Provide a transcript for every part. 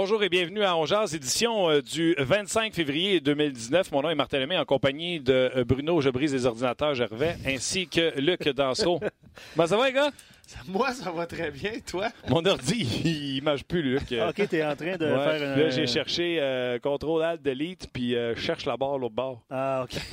Bonjour et bienvenue à Ongears, édition euh, du 25 février 2019. Mon nom est Martin Lemay en compagnie de euh, Bruno Je brise les ordinateurs Gervais ainsi que Luc Dansereau. ben, ça va, les gars? Moi, ça va très bien. Toi? Mon ordi, il, marche plus, Luc. OK, t'es en train de Ouais. faire un... Là, j'ai cherché euh, Contrôle Alt Delete puis euh, je cherche la barre l'autre bord. Ah, OK.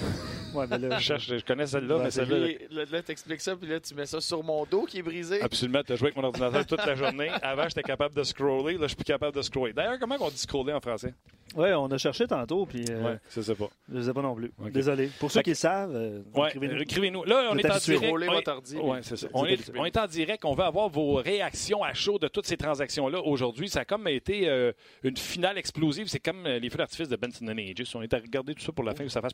Ouais, mais là... Je cherche, je connais celle-là, Ouais, mais celle-là. Là, là, t'expliques ça, puis là, tu mets ça sur mon dos qui est brisé. Absolument, tu as joué avec mon ordinateur toute la journée. Avant, j'étais capable de scroller. Là, je suis plus capable de scroller. D'ailleurs, comment on dit scroller en français? Ouais, on a cherché tantôt, puis euh, Ouais, je sais pas. je ne sais pas non plus. Désolé. Pour ceux Fait qui le savent, euh, Ouais, écrivez-nous. écrivez-nous. Là, on est en direct. On est- on est en direct. On veut avoir vos réactions à chaud de toutes ces transactions-là aujourd'hui. Ça a comme été euh, une finale explosive. C'est comme euh, les feux d'artifice de Benson and Aegis. On est à regarder tout ça pour la fin où ça fasse.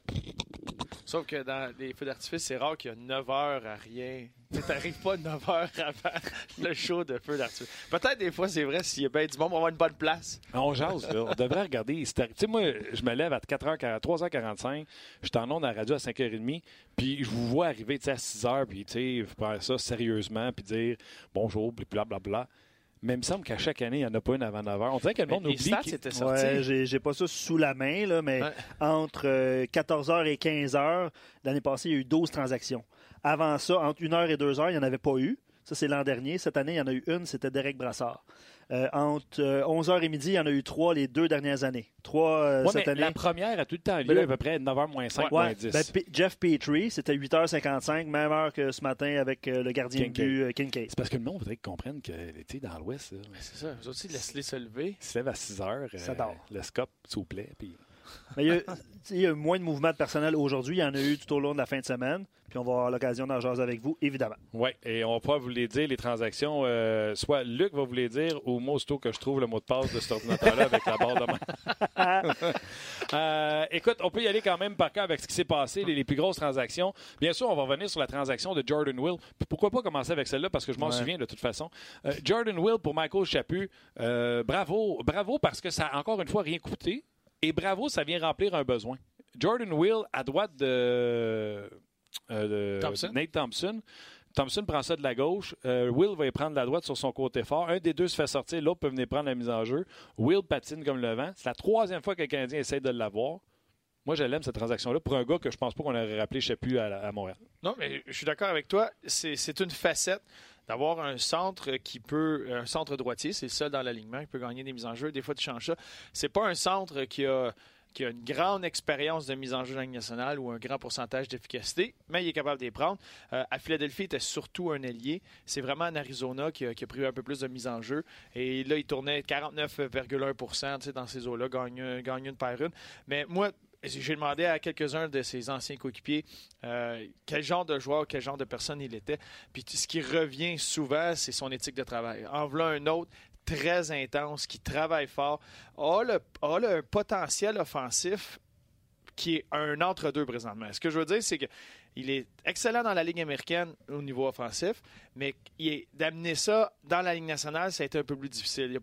Sauf que dans les feux d'artifice, c'est rare qu'il y a 9 heures à rien. Tu t'arrives pas 9 heures avant le show de feux d'artifice. Peut-être des fois, c'est vrai, s'il y a bien du monde, on va avoir une bonne place. On jase, là. On devrait regarder. Tu sais, moi, je me lève à 4h, 3h45. Je suis en onde à la radio à 5h30. Puis je vous vois arriver tu sais, à 6h. Puis, tu sais, faire ça sérieusement. Puis dire bonjour, puis blablabla. Mais il me semble qu'à chaque année, il n'y en a pas une avant 9h. On dirait que le monde les oublie. stats étaient sortis. Ouais, j'ai j'ai pas ça sous la main, là, mais Ouais. entre euh, 14h et 15h, l'année passée, il y a eu 12 transactions. Avant ça, entre 1h et 2h, il n'y en avait pas eu. Ça, c'est l'an dernier. Cette année, il y en a eu une, c'était Derek Brassard. Euh, entre euh, 11h et midi, il y en a eu trois les deux dernières années. Trois euh, Ouais, cette mais année. la première a tout le temps lieu là- à peu près 9h moins 5, Ouais, moins 10. ben, Jeff Petrie, c'était 8h55, même heure que ce matin avec euh, le gardien de but euh, Kincaid. c'est parce que le monde voudrait qu'ils comprennent que l'été dans l'Ouest, C'est ça. Eux aussi, laisse-les se lever. ils se lèvent à 6 h. Ça dort. le scope, s'il vous plaît. Puis... Mais il, y a, eu moins de mouvements de personnel aujourd'hui. Il y en a eu tout au long de la fin de semaine. Puis on va avoir l'occasion d'en jaser avec vous, évidemment. Oui, et on va pouvoir vous les dire, les transactions. euh, soit Luc va vous les dire, ou moi, aussitôt que je trouve le mot de passe de cet ordinateur-là avec la barre de main. Euh, écoute, on peut y aller quand même par cas avec ce qui s'est passé, les, les plus grosses transactions. Bien sûr, on va revenir sur la transaction de Jordan Will. Puis Pourquoi pas commencer avec celle-là, parce que je m'en Ouais. souviens de toute façon. Euh, Jordan Will pour Michael Chaput, bravo. Bravo parce que ça a encore une fois rien coûté. Et bravo, ça vient remplir un besoin. Jordan Will à droite de, euh, de Thompson. Nate Thompson. Thompson prend ça de la gauche. Euh, Will va y prendre la droite sur son côté fort. Un des deux se fait sortir, l'autre peut venir prendre la mise en jeu. Will patine comme le vent. C'est la troisième fois que le Canadien essaie de l'avoir. Moi, je l'aime, cette transaction-là, pour un gars que je pense pas qu'on aurait rappelé Chapu à, à Montréal. Non, mais je suis d'accord avec toi. C'est une facette d'avoir un centre qui peut. Un centre droitier, c'est le seul dans l'alignement qui peut gagner des mises en jeu. Des fois, tu changes ça. C'est pas un centre qui a qui a une grande expérience de mise en jeu dans la nationale ou un grand pourcentage d'efficacité, mais il est capable de les prendre. Euh, à Philadelphie, il était surtout un ailier. C'est vraiment en Arizona qui a, qui a pris un peu plus de mise en jeu. Et là, il tournait 49,1% tu sais, dans ces eaux-là, gagne, gagne une paire une. Mais moi, j'ai demandé à quelques-uns de ses anciens coéquipiers euh, quel genre de joueur, quel genre de personne il était. Puis ce qui revient souvent, c'est son éthique de travail. En voilà un autre très intense, qui travaille fort, a le, potentiel offensif qui est un entre-deux présentement. Ce que je veux dire, c'est que il est excellent dans la Ligue américaine au niveau offensif, mais d'amener ça dans la Ligue nationale, ça a été un peu plus difficile. Il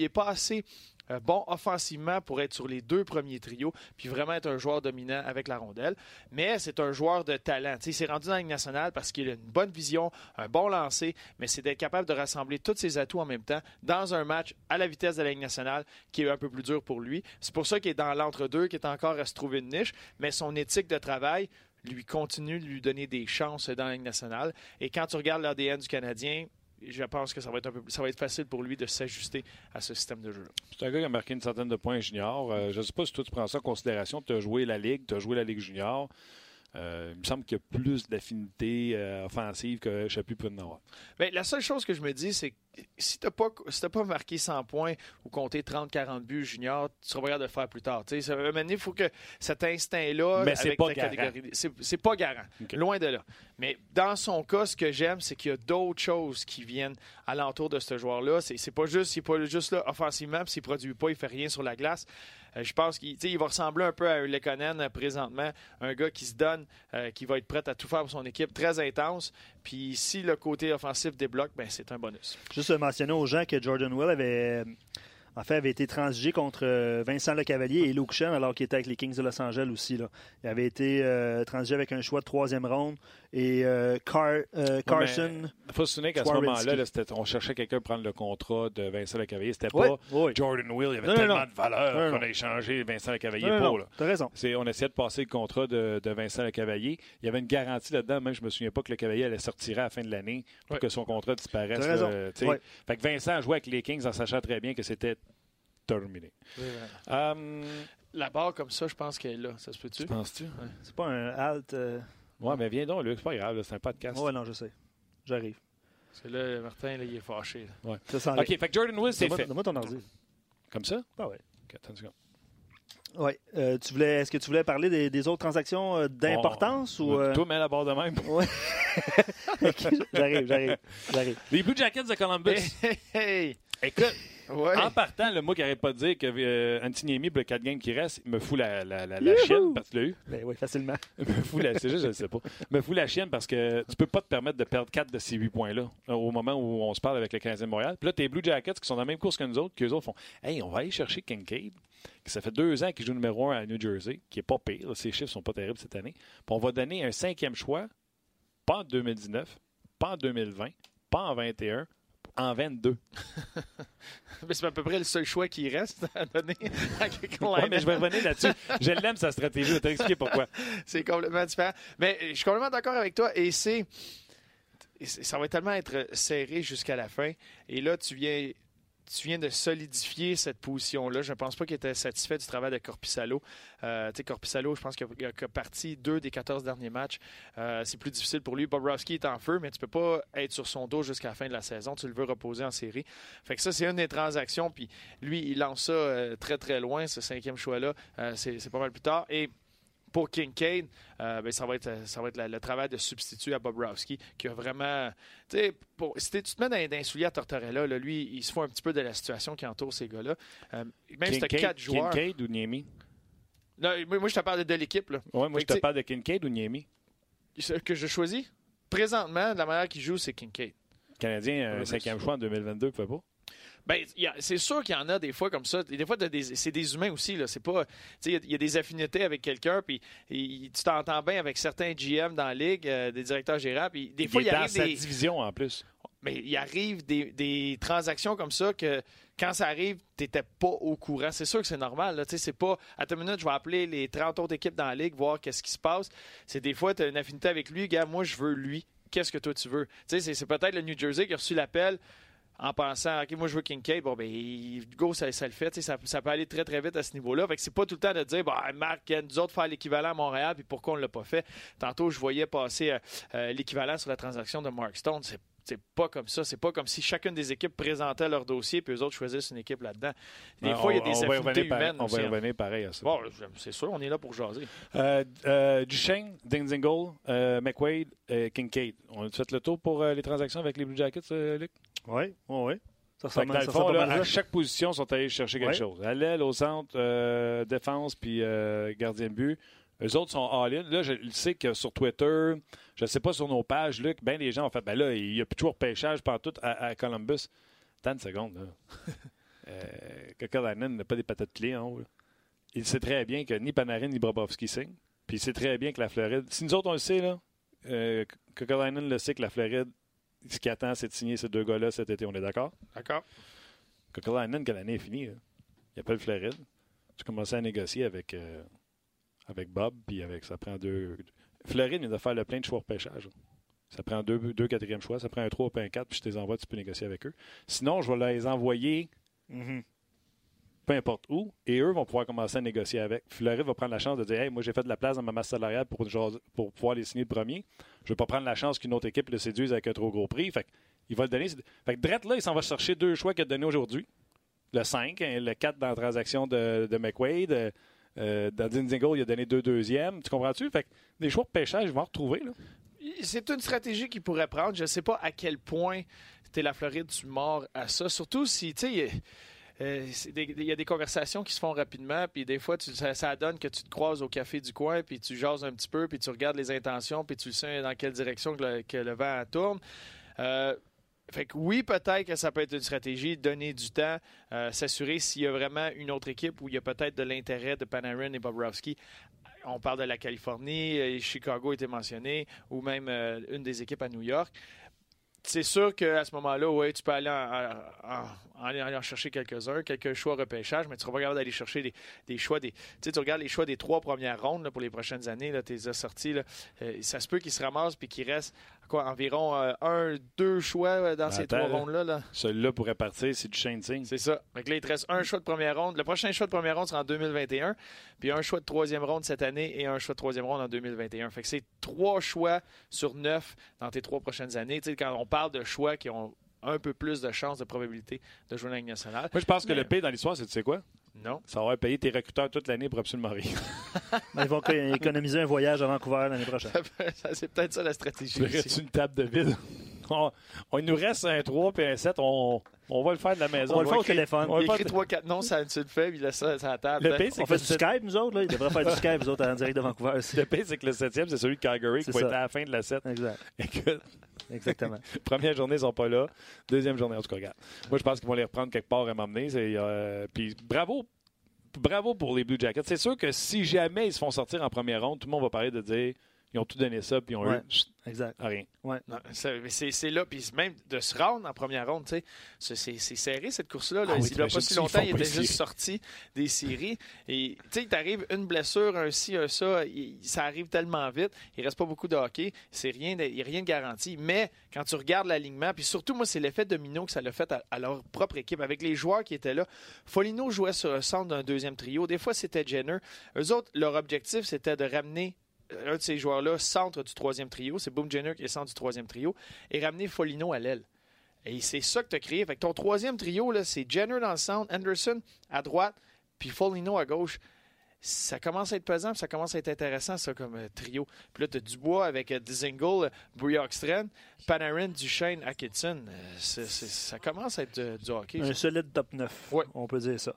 n'est pas, pas assez euh, bon offensivement pour être sur les deux premiers trios, puis vraiment être un joueur dominant avec la rondelle. Mais c'est un joueur de talent. Il s'est rendu dans la Ligue nationale parce qu'il a une bonne vision, un bon lancer, mais c'est d'être capable de rassembler tous ses atouts en même temps dans un match à la vitesse de la Ligue nationale qui est un peu plus dur pour lui. C'est pour ça qu'il est dans l'entre-deux, qu'il est encore à se trouver une niche, mais son éthique de travail lui continue de lui donner des chances dans la Ligue nationale. Et quand tu regardes l'ADN du Canadien, je pense que ça va être un peu, ça va être facile pour lui de s'ajuster à ce système de jeu. C'est un gars qui a marqué une centaine de points junior. Euh, je ne sais pas si toi tu prends ça en considération. Tu as joué la Ligue, tu as joué la Ligue junior. Euh, il me semble qu'il y a plus d'affinité euh, offensive que Chapu peut en avoir. La seule chose que je me dis, c'est que si tu n'as pas, si t'as pas marqué 100 points ou compté 30-40 buts junior, tu seras pas capable de le faire plus tard. Ça il faut que cet instinct-là. Mais c'est pas pas garant. Loin de là. Mais dans son cas, ce que j'aime, c'est qu'il y a d'autres choses qui viennent alentour de ce joueur-là. C'est pas juste, il pas juste là offensivement, puis s'il produit pas, il fait rien sur la glace. Euh, je pense qu'il va ressembler un peu à Lekonen euh, présentement, un gars qui se donne, euh, qui va être prêt à tout faire pour son équipe, très intense. Puis si le côté offensif débloque, ben c'est un bonus. Juste mentionner aux gens que Jordan Will avait. avait été transigé contre Vincent Lecavalier et Luke Shen alors qu'il était avec les Kings de Los Angeles aussi. Il avait été euh, transigé avec un choix de troisième ronde et euh, Car- euh, Carson. Il faut se souvenir qu'à ce moment-là, on cherchait quelqu'un pour prendre le contrat de Vincent Lecavalier. C'était pas. Jordan Will. Il y avait Non, tellement non. de valeur qu'on a échangé Vincent Lecavalier Non, pour. T'as raison. On essayait de passer le contrat de, de Vincent Lecavalier. Il y avait une garantie là-dedans. Même, je me souviens pas que le Cavalier allait sortir à la fin de l'année pour que son contrat disparaisse. T'as raison. là, tu sais. Ouais. Fait que Vincent jouait avec les Kings en sachant très bien que c'était terminé. Hum, La barre comme ça, je pense qu'elle est là. Ça se peut-tu? Penses-tu? C'est pas un halt. Ouais, mais viens donc, Luc. C'est pas grave. C'est un podcast. Ouais, non, je sais. J'arrive. Parce que là, Martin, là, il est fâché. là. Ça s'en OK, fait que Jordan Will, c'est Donne-moi fait. donne-moi ton ordi. Comme ça? Ah ouais. OK, attends une seconde. Ouais. Euh, tu voulais, est-ce que tu voulais parler des, des autres transactions euh, d'importance ou euh, Toi, mets la barre de même. j'arrive, j'arrive, j'arrive. Les Blue Jackets de Columbus. Hey, hey! Écoute, Ouais. en partant, le mot qui n'arrête pas de dire que euh, Antiniemi, pour le 4 games qui reste, il me fout la, la, la, chienne parce que tu l'as eu. Ben oui, facilement. Il me fout la, c'est juste, je ne sais pas. Me fout la chienne parce que tu peux pas te permettre de perdre 4 de ces 8 points-là euh, au moment où on se parle avec le 15e Montréal. Puis là, tes Blue Jackets qui sont dans la même course que nous autres, qu'eux autres font Hey, on va aller chercher Kincaid, qui ça fait deux ans qu'il joue numéro 1 à New Jersey, qui est pas pire. Ses chiffres sont pas terribles cette année. Puis on va donner un cinquième choix, pas en 2019, pas en 2020, pas en 21, en 22. Mais c'est à peu près le seul choix qui reste à donner à quelqu'un. Ouais, mais je vais revenir là-dessus. Je l'aime, sa stratégie. Je vais t'expliquer pourquoi. C'est complètement différent. Mais je suis complètement d'accord avec toi. Et c'est. et c'est- Ça va tellement être serré jusqu'à la fin. Et là, tu viens. Tu viens de solidifier cette position-là. Je ne pense pas qu'il était satisfait du travail de Corpissalo. Euh, Corpissalo, je pense qu'il a, a parti deux des 14 derniers matchs. Euh, c'est plus difficile pour lui. Bobrovski est en feu, mais tu peux pas être sur son dos jusqu'à la fin de la saison. Tu le veux reposer en série. Fait que ça, c'est une des transactions. Puis lui, il lance ça euh, très, très loin, ce cinquième choix-là. Euh, c'est pas mal plus tard. Et pour Kincaid, euh, ben, ça va être, ça va être la- le travail de substitut à Bobrovski qui a vraiment. Tu sais, pour- si tu te mets dans, dans à Tortorella, là, lui, il se fout un petit peu de la situation qui entoure ces gars-là. Euh, même si t'as Kincaid- quatre joueurs. Kincaid ou Niemi? Non, moi, je te parle de, de l'équipe Ouais, moi, je te tu- parle de Kincaid ou Niemi? Que je choisis. Présentement, la manière qu'il joue, c'est Kincaid. Le Canadien, Ouais, cinquième choix en 2022, pouvait pas? Ben, il c'est sûr qu'il y en a des fois comme ça. Des fois, c'est des humains aussi. Là. C'est pas, tu sais, il y a- il y, a des affinités avec quelqu'un, puis il- tu t'entends bien avec certains GM dans la ligue, euh, des directeurs puis des fois, il il, est dans arrive sa des, division en plus. mais il arrive des, des transactions comme ça que quand ça arrive, tu n'étais pas au courant. C'est sûr que c'est normal. Là. Tu sais, C'est pas à ta minute, je vais appeler les 30 autres équipes dans la ligue, voir qu'est-ce qui se passe. C'est des fois, tu as une affinité avec lui. Gars, moi, je veux lui. Qu'est-ce que toi, tu veux? Tu sais, C'est c'est peut-être le New Jersey qui a reçu l'appel en pensant, OK, moi, je veux Kincaid. Bon, ben, go, ça, ça le fait. Ça, ça peut aller très, très vite à ce niveau-là. Fait que c'est pas tout le temps de dire, bah, Marc, nous autres faire l'équivalent à Montréal, puis pourquoi on l'a pas fait? Tantôt, je voyais passer euh, euh, l'équivalent sur la transaction de Mark Stone. C'est c'est pas comme ça. C'est pas comme si chacune des équipes présentait leur dossier puis eux autres choisissent une équipe là-dedans. Des Ah, fois, il y a des affinités humaines. On va y hein. revenir pareil à ça. Bon, c'est sûr, on est là pour jaser. Euh, euh, Duchesne, Dinzingle, euh, McWade, euh, Kincaid. On a fait le tour pour les transactions avec les Blue Jackets, Luc? Oui, oui, oui. Ça ressemble, dans le ça fond, là, à ça. chaque position, ils sont allés chercher quelque Ouais. chose. À l'aile, au centre, euh, défense, puis euh, gardien de but. Eux autres sont all-in. Là, je sais que sur Twitter, je ne sais pas sur nos pages, Luc, ben les gens ont fait, ben là, il n'y a plus toujours pêchage partout à, à Columbus. Attends une seconde, là. euh, n'a pas des patates clés en haut. là. Il sait très bien que ni Panarin ni Brobovski signent. Puis il sait très bien que la Floride. Si nous autres, on le sait, là, euh, Kokolainen le sait que la Floride, ce qui attend, c'est de signer ces deux gars-là cet été. On est d'accord? D'accord. Kokolainen, quand l'année est finie, là, il appelle Floride. Tu commences à négocier avec, euh, avec Bob, puis avec ça prend deux. Floride vient de faire le plein de choix au pêchage. Ça prend deux, deux quatrièmes choix, ça prend un 3 ou un 4, puis je te les envoie, tu peux négocier avec eux. Sinon, je vais les envoyer Mhm. Peu importe où, et eux vont pouvoir commencer à négocier avec. Floride va prendre la chance de dire Hey, moi j'ai fait de la place dans ma masse salariale pour, pouvoir les signer le premier. Je ne vais pas prendre la chance qu'une autre équipe le séduise avec un trop gros prix. Fait il va le donner. Fait que Dredd, là, il s'en va chercher deux choix qu'il a donnés aujourd'hui. Le 5, hein, le 4 dans la transaction de, de McWade. Euh, euh, dans Dinzingle, il a donné deux deuxièmes. Tu comprends-tu? Fait que des choix de pêchage, ils vont en retrouver. Là. C'est une stratégie qu'il pourrait prendre. Je ne sais pas à quel point t'es la Floride, tu mords à ça. Surtout si, tu sais, il y a des conversations qui se font rapidement, puis des fois, ça, donne que tu te croises au café du coin, puis tu jases un petit peu, puis tu regardes les intentions, puis tu sais dans quelle direction que le, vent tourne. Euh, fait que oui, peut-être que ça peut être une stratégie, donner du temps, euh, s'assurer s'il y a vraiment une autre équipe où il y a peut-être de l'intérêt de Panarin et Bobrovski. On parle de la Californie, euh, Chicago été mentionné, ou même euh, une des équipes à New York c'est sûr qu'à ce moment-là, ouais, tu peux aller en, aller en chercher quelques-uns, quelques choix repêchage, mais tu seras pas capable d'aller chercher des, choix. Des, tu regardes les choix des trois premières rondes pour les prochaines années, tu les as sortis. Euh, ça se peut qu'ils se ramassent puis qu'ils restent quoi, environ euh, un, deux choix euh, dans ces trois rondes-là. Là. Celui-là pourrait partir, c'est du chain C'est ça. Donc là, il te reste un choix de première ronde. Le prochain choix de première ronde sera en 2021, puis un choix de troisième ronde cette année et un choix de troisième ronde en 2021. Fait que c'est trois choix sur neuf dans tes trois prochaines années. Tu sais, quand on parle de choix qui ont un peu plus de chances de probabilité de jouer la Ligue nationale. Moi, je pense que le P dans l'histoire, c'est tu sais quoi? Non. Ça va payer tes recruteurs toute l'année pour absolument rien. ils vont économiser un voyage à Vancouver l'année prochaine. c'est peut-être ça la stratégie. Tu une table de vide? On, il nous reste un 3 et un 7. On, on va le faire de la maison. On va le faire au téléphone. On écrit 3-4 noms, ça le puis il laisse ça la table. Le pire, on fait du Skype, nous autres. Là. Il devrait faire du Skype, nous autres, en direct de Vancouver aussi. Le pire, c'est que le 7e, c'est celui de Calgary qui va être à la fin de la 7. Exact. Écoute, Exactement. Première journée, ils sont pas là. Deuxième journée, en tout cas, regarde. Moi, je pense qu'ils vont les reprendre quelque part à m'emmener. Euh, puis bravo. Bravo pour les Blue Jackets. C'est sûr que si jamais ils se font sortir en première ronde, tout le monde va parler de dire ils ont tout donné ça, puis ils ont eu exact. rien. Ouais. C'est là, puis même de se rendre en première ronde, c'est serré cette course-là. Là. Ah il n'y a pas si longtemps, il était juste sorti des séries. Et tu sais, il t'arrive une blessure, un ci, un ça, ça arrive tellement vite. Il reste pas beaucoup de hockey. C'est rien, il n'y a rien de garanti. Mais quand tu regardes l'alignement, puis surtout, moi, c'est l'effet domino que ça l'a fait à, leur propre équipe, avec les joueurs qui étaient là. Folino jouait sur le centre d'un deuxième trio. Des fois, c'était Jenner. Eux autres, leur objectif, c'était de ramener un de ces joueurs-là, centre du troisième trio, c'est Boom Jenner qui est centre du troisième trio, et ramener Folino à l'aile. Et c'est ça que tu as créé. Fait ton troisième trio, c'est Jenner dans le centre, Anderson à droite, puis Folino à gauche. Ça commence à être pesant, ça commence à être intéressant, ça, comme euh, trio. Puis là, tu as Dubois avec euh, Dzingel, Briokstren, Panarin, Duchesne, Atkinson. Euh, ça commence à être du hockey. Un solide top 9, on peut dire ça.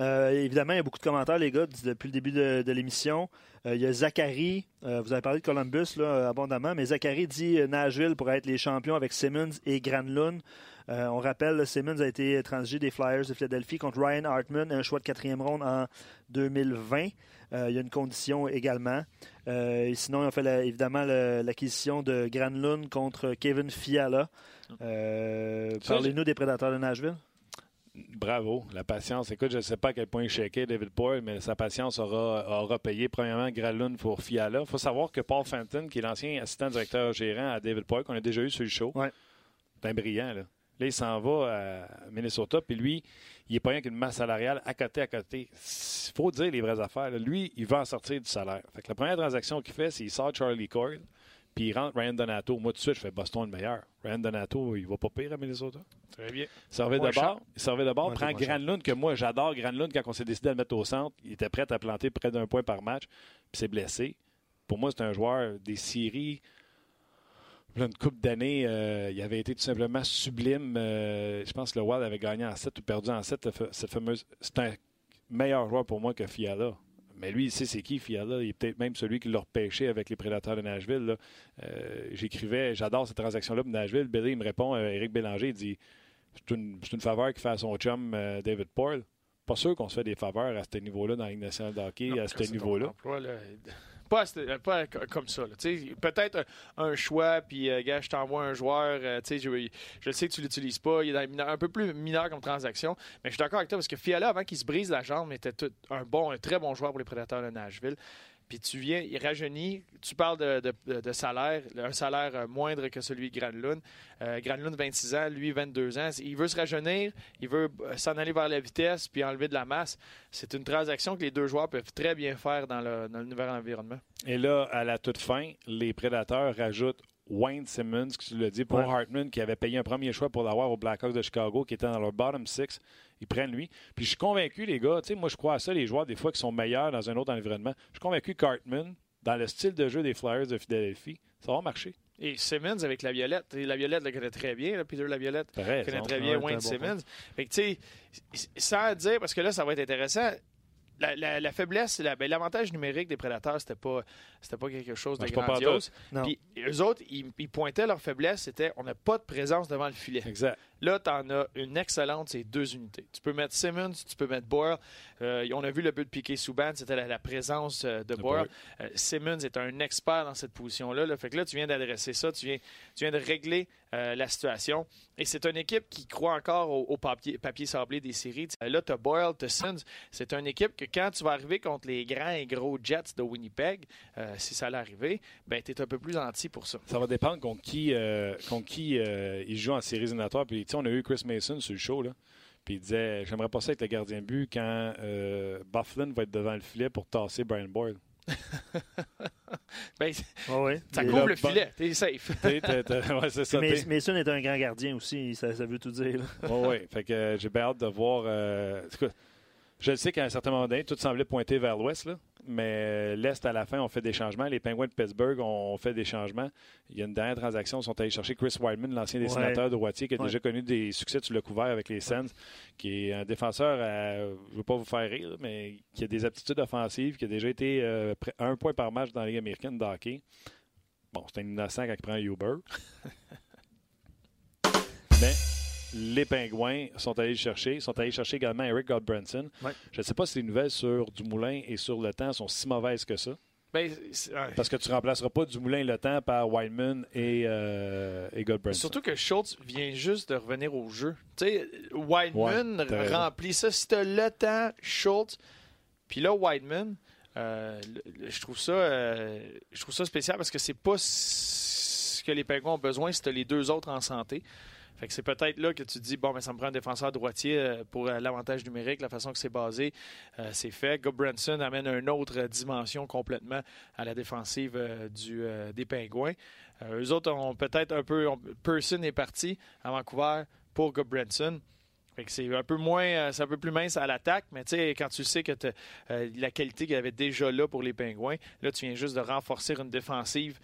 Évidemment, il y a beaucoup de commentaires, les gars, depuis le début de l'émission. Euh, il y a Zachary, euh, vous avez parlé de Columbus là, abondamment, mais Zachary dit euh, Nashville pourrait être les champions avec Simmons et Granlund. on rappelle, Simmons a été transigé des Flyers de Philadelphie contre Ryan Hartman, un choix de quatrième ronde en 2020. il y a une condition également. sinon, ils ont fait évidemment l'acquisition de Granlund contre Kevin Fiala. Parlez-nous des prédateurs de Nashville bravo, la patience. Écoute, je ne sais pas à quel point il shakeait David Poyle, mais sa patience aura, aura payé. Premièrement, Gralun pour Fiala. Il faut savoir que Paul Fenton, qui est l'ancien assistant directeur gérant à David Poyle, qu'on a déjà eu sur le show, ouais. ben brillant. Là. là, il s'en va à Minnesota, puis lui, il n'est pas rien qu'une masse salariale à côté, à côté. Il faut dire les vraies affaires. Lui, il va en sortir du salaire. Fait que la première transaction qu'il fait, c'est qu'il sort Charlie Coyle puis il rentre Ryan Donato. Moi, tout de suite, je fais Boston le meilleur. Ryan Donato, il va pas pire à Minnesota. Très bien. Servait de bord. Servait de bord. Prend Granlund, que moi, j'adore Granlund. Quand on s'est décidé de le mettre au centre, il était prêt à planter près d'un point par match. Puis s'est blessé. Pour moi, c'est un joueur des séries. Une coupe d'années, euh, il avait été tout simplement sublime. Euh, je pense que le Wild avait gagné en 7 ou perdu en 7. Cette fameuse... C'est un meilleur joueur pour moi que Fiala. Mais lui, il sait c'est qui, Fiala. Il est peut-être même celui qui l'a repêché avec les prédateurs de Nashville. Euh, j'écrivais, j'adore cette transaction-là pour Nashville. Billy, il me répond, euh, Éric Bélanger, il dit c'est une, faveur qu'il fait à son chum euh, David Poyle. Pas sûr qu'on se fait des faveurs à ce niveau-là dans la Ligue nationale de hockey, à ce niveau-là. Pas, pas, comme ça. Peut-être un, choix, puis, gars, je t'envoie un joueur, je, je, sais que tu l'utilises pas, il est un peu plus mineur comme transaction, mais je suis d'accord avec toi parce que Fiala, avant qu'il se brise la jambe, était un bon, un très bon joueur pour les prédateurs de Nashville puis tu viens, il rajeunit, tu parles de, salaire, un salaire euh, moindre que celui de Granlund. Euh, Granlund, 26 ans, lui, 22 ans. Il veut se rajeunir, il veut euh, s'en aller vers la vitesse puis enlever de la masse. C'est une transaction que les deux joueurs peuvent très bien faire dans le, nouvel environnement. Et là, à la toute fin, les prédateurs rajoutent Wayne Simmons, qui tu l'as dit, pour Hartman, qui avait payé un premier choix pour l'avoir au Blackhawks de Chicago, qui était dans leur bottom six ils prennent lui. Puis je suis convaincu, les gars, tu sais, moi je crois à ça, les joueurs, des fois, qui sont meilleurs dans un autre environnement. Je suis convaincu Cartman, dans le style de jeu des Flyers de Philadelphie, ça va marcher. Et Simmons avec la Violette. la Violette le connaît très bien. Là, Peter la Violette connaît très bien Wayne Simmons. Fait que, tu sais, sans dire, parce que là, ça va être intéressant, la, la- la faiblesse, la- ben, l'avantage numérique des prédateurs, c'était pas, c'était pas quelque chose de Non, grandiose. Puis eux autres, ils, ils pointaient leur faiblesse, c'était on n'a pas de présence devant le filet. Exact. Là, tu en as une excellente, c'est deux unités. Tu peux mettre Simmons, tu peux mettre Boyle. Euh, on a vu le but de piquer Souban, c'était la, la présence euh, de Boyle. Euh, Simmons est un expert dans cette position-là. là. Fait que là, tu viens d'adresser ça, tu viens, tu viens de régler euh, la situation. Et c'est une équipe qui croit encore au, au papier, papier sablé des séries. Là, tu as Boyle, tu as Simmons. C'est une équipe que quand tu vas arriver contre les grands et gros Jets de Winnipeg, euh, si ça allait arriver, ben, tu es un peu plus anti pour ça. Ça va dépendre contre qui, euh, contre qui euh, il joue en séries éliminatoires. Puis, on a eu Chris Mason sur le show, là. Puis il disait J'aimerais pas ça être le gardien de but quand euh, Bufflin va être devant le filet pour tasser Brian Boyle. Ben, Ouais, ouais. ça couvre le filet, tu es safe. Ouais, c'est ça. Mais. Mason est un grand gardien aussi, ça, ça veut tout dire. Oui, oui. Fait que j'ai bien hâte de voir. Je le sais qu'à un certain moment donné, tout semblait pointer vers l'ouest, là. Mais euh, l'Est, à la fin, on fait des changements. Les Penguins de Pittsburgh ont fait des changements. Il y a une dernière transaction. Ils sont allés chercher Chris Wideman, l'ancien dessinateur de Roitier, qui a Ouais. déjà connu des succès, tu l'as couvert avec les Sens, qui est un défenseur, à- je ne veux pas vous faire rire, mais qui a des aptitudes offensives, qui a déjà été euh, près- un point par match dans la Ligue américaine de hockey. Bon, c'est un innocent quand il prend un Uber. mais les Pingouins sont allés le chercher. Ils sont allés chercher également Eric Godbranson. Ouais. Je ne sais pas si les nouvelles sur Dumoulin et sur Le Temps sont si mauvaises que ça. Ben, ouais. Parce que tu ne remplaceras pas Dumoulin et Le Temps par Wideman et, euh, et Godbranson. Surtout que Schultz vient juste de revenir au jeu. Tu sais, Ouais, remplit ça. Si t'as le temps, Schultz. Puis là, Wideman, euh, le- le- je trouve ça, euh, je trouve ça spécial parce que c'est pas ce que les Penguins ont besoin si t'as les deux autres en santé. Fait que c'est peut-être là que tu dis, bon, mais ça me prend un défenseur droitier euh, pour euh, l'avantage numérique, la façon que c'est basé, euh, c'est fait. Gob Branson amène une autre dimension complètement à la défensive des Pingouins. Eux autres ont peut-être un peu. on- Person est parti à Vancouver pour Gob Branson. Fait que c'est un peu moins, c'est un peu plus mince à l'attaque, mais tu quand tu sais que la qualité qu'il y avait déjà là pour les Pingouins, là, tu viens juste de renforcer une défensive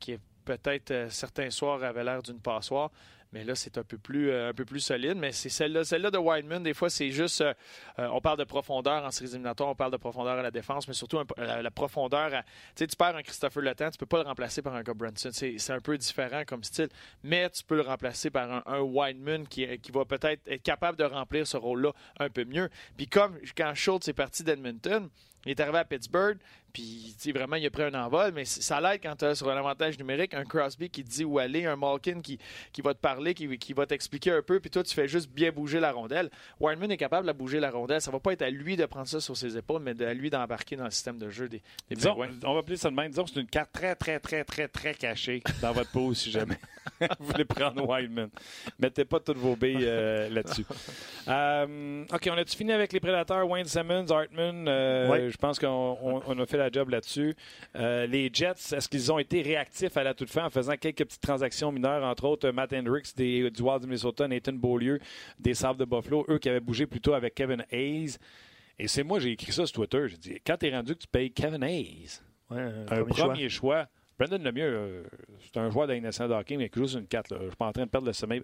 qui est peut-être euh, certains soirs avait l'air d'une passoire. Mais là, c'est un peu plus euh, un peu plus solide. Mais c'est celle-là, celle-là de Wideman, des fois, c'est juste. euh, on parle de profondeur en séries éliminatoires, on parle de profondeur à la défense, mais surtout la, profondeur à. Tu sais, tu perds un Christopher Le tu peux pas le remplacer par un Brunson. C'est, un peu différent comme style. Mais tu peux le remplacer par un, un qui, qui va peut-être être capable de remplir ce rôle-là un peu mieux. Puis comme quand Schultz est parti d'Edmonton, il est arrivé à Pittsburgh, puis vraiment, il a pris un envol, mais ça l'aide quand tu as sur un avantage numérique un Crosby qui te dit où aller, un Malkin qui, qui va te parler, qui, qui va t'expliquer un peu, puis toi, tu fais juste bien bouger la rondelle. Wideman est capable de bouger la rondelle. Ça va pas être à lui de prendre ça sur ses épaules, mais à lui d'embarquer dans le système de jeu des, des Disons, on va appeler ça de même. Disons que c'est une carte très, très, très, très, très cachée dans votre peau si jamais vous voulez prendre Wildman. Mettez pas toutes vos billes euh, là-dessus. Euh, OK, on a-tu fini avec les prédateurs? Wayne Simmons, Hartman, euh, Ouais. je pense qu'on on- on a fait la job là-dessus. Euh, les Jets, est-ce qu'ils ont été réactifs à la toute fin en faisant quelques petites transactions mineures, entre autres Matt Hendricks des, du Wild du Minnesota, Nathan Beaulieu des Sabres de Buffalo, eux qui avaient bougé plutôt avec Kevin Hayes. Et c'est moi, j'ai écrit ça sur Twitter. J'ai dit, quand t'es rendu que tu payes Kevin Hayes, Ouais, un premier, choix. Brandon Lemieux, euh, c'est un joueur d'Innocent Hockey, mais qui joue sur une 4. Là. Je suis pas en train de perdre le sommeil.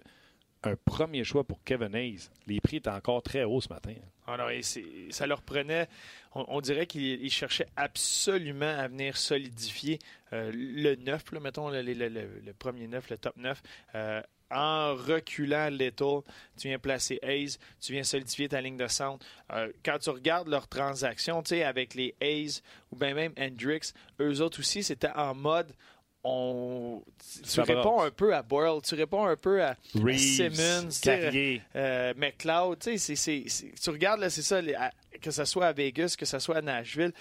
Un premier choix pour Kevin Hayes. Les prix étaient encore très hauts ce matin. Alors, c'est- ça leur prenait, on, dirait qu'ils ils cherchaient absolument à venir solidifier euh, le 9, là, mettons le, premier 9, le top 9. euh, en reculant Little, tu viens placer Hayes, tu viens solidifier ta ligne de centre. Euh, quand tu regardes leurs transactions, tu sais, avec les Hayes ou bien même Hendricks, eux autres aussi, c'était en mode on... Tu réponds un peu à Boyle, tu réponds un peu à, à Simmons, Carrier. euh, McLeod, tu regardes, là, c'est ça, les- à- que ce soit à Vegas, que ce soit à Nashville,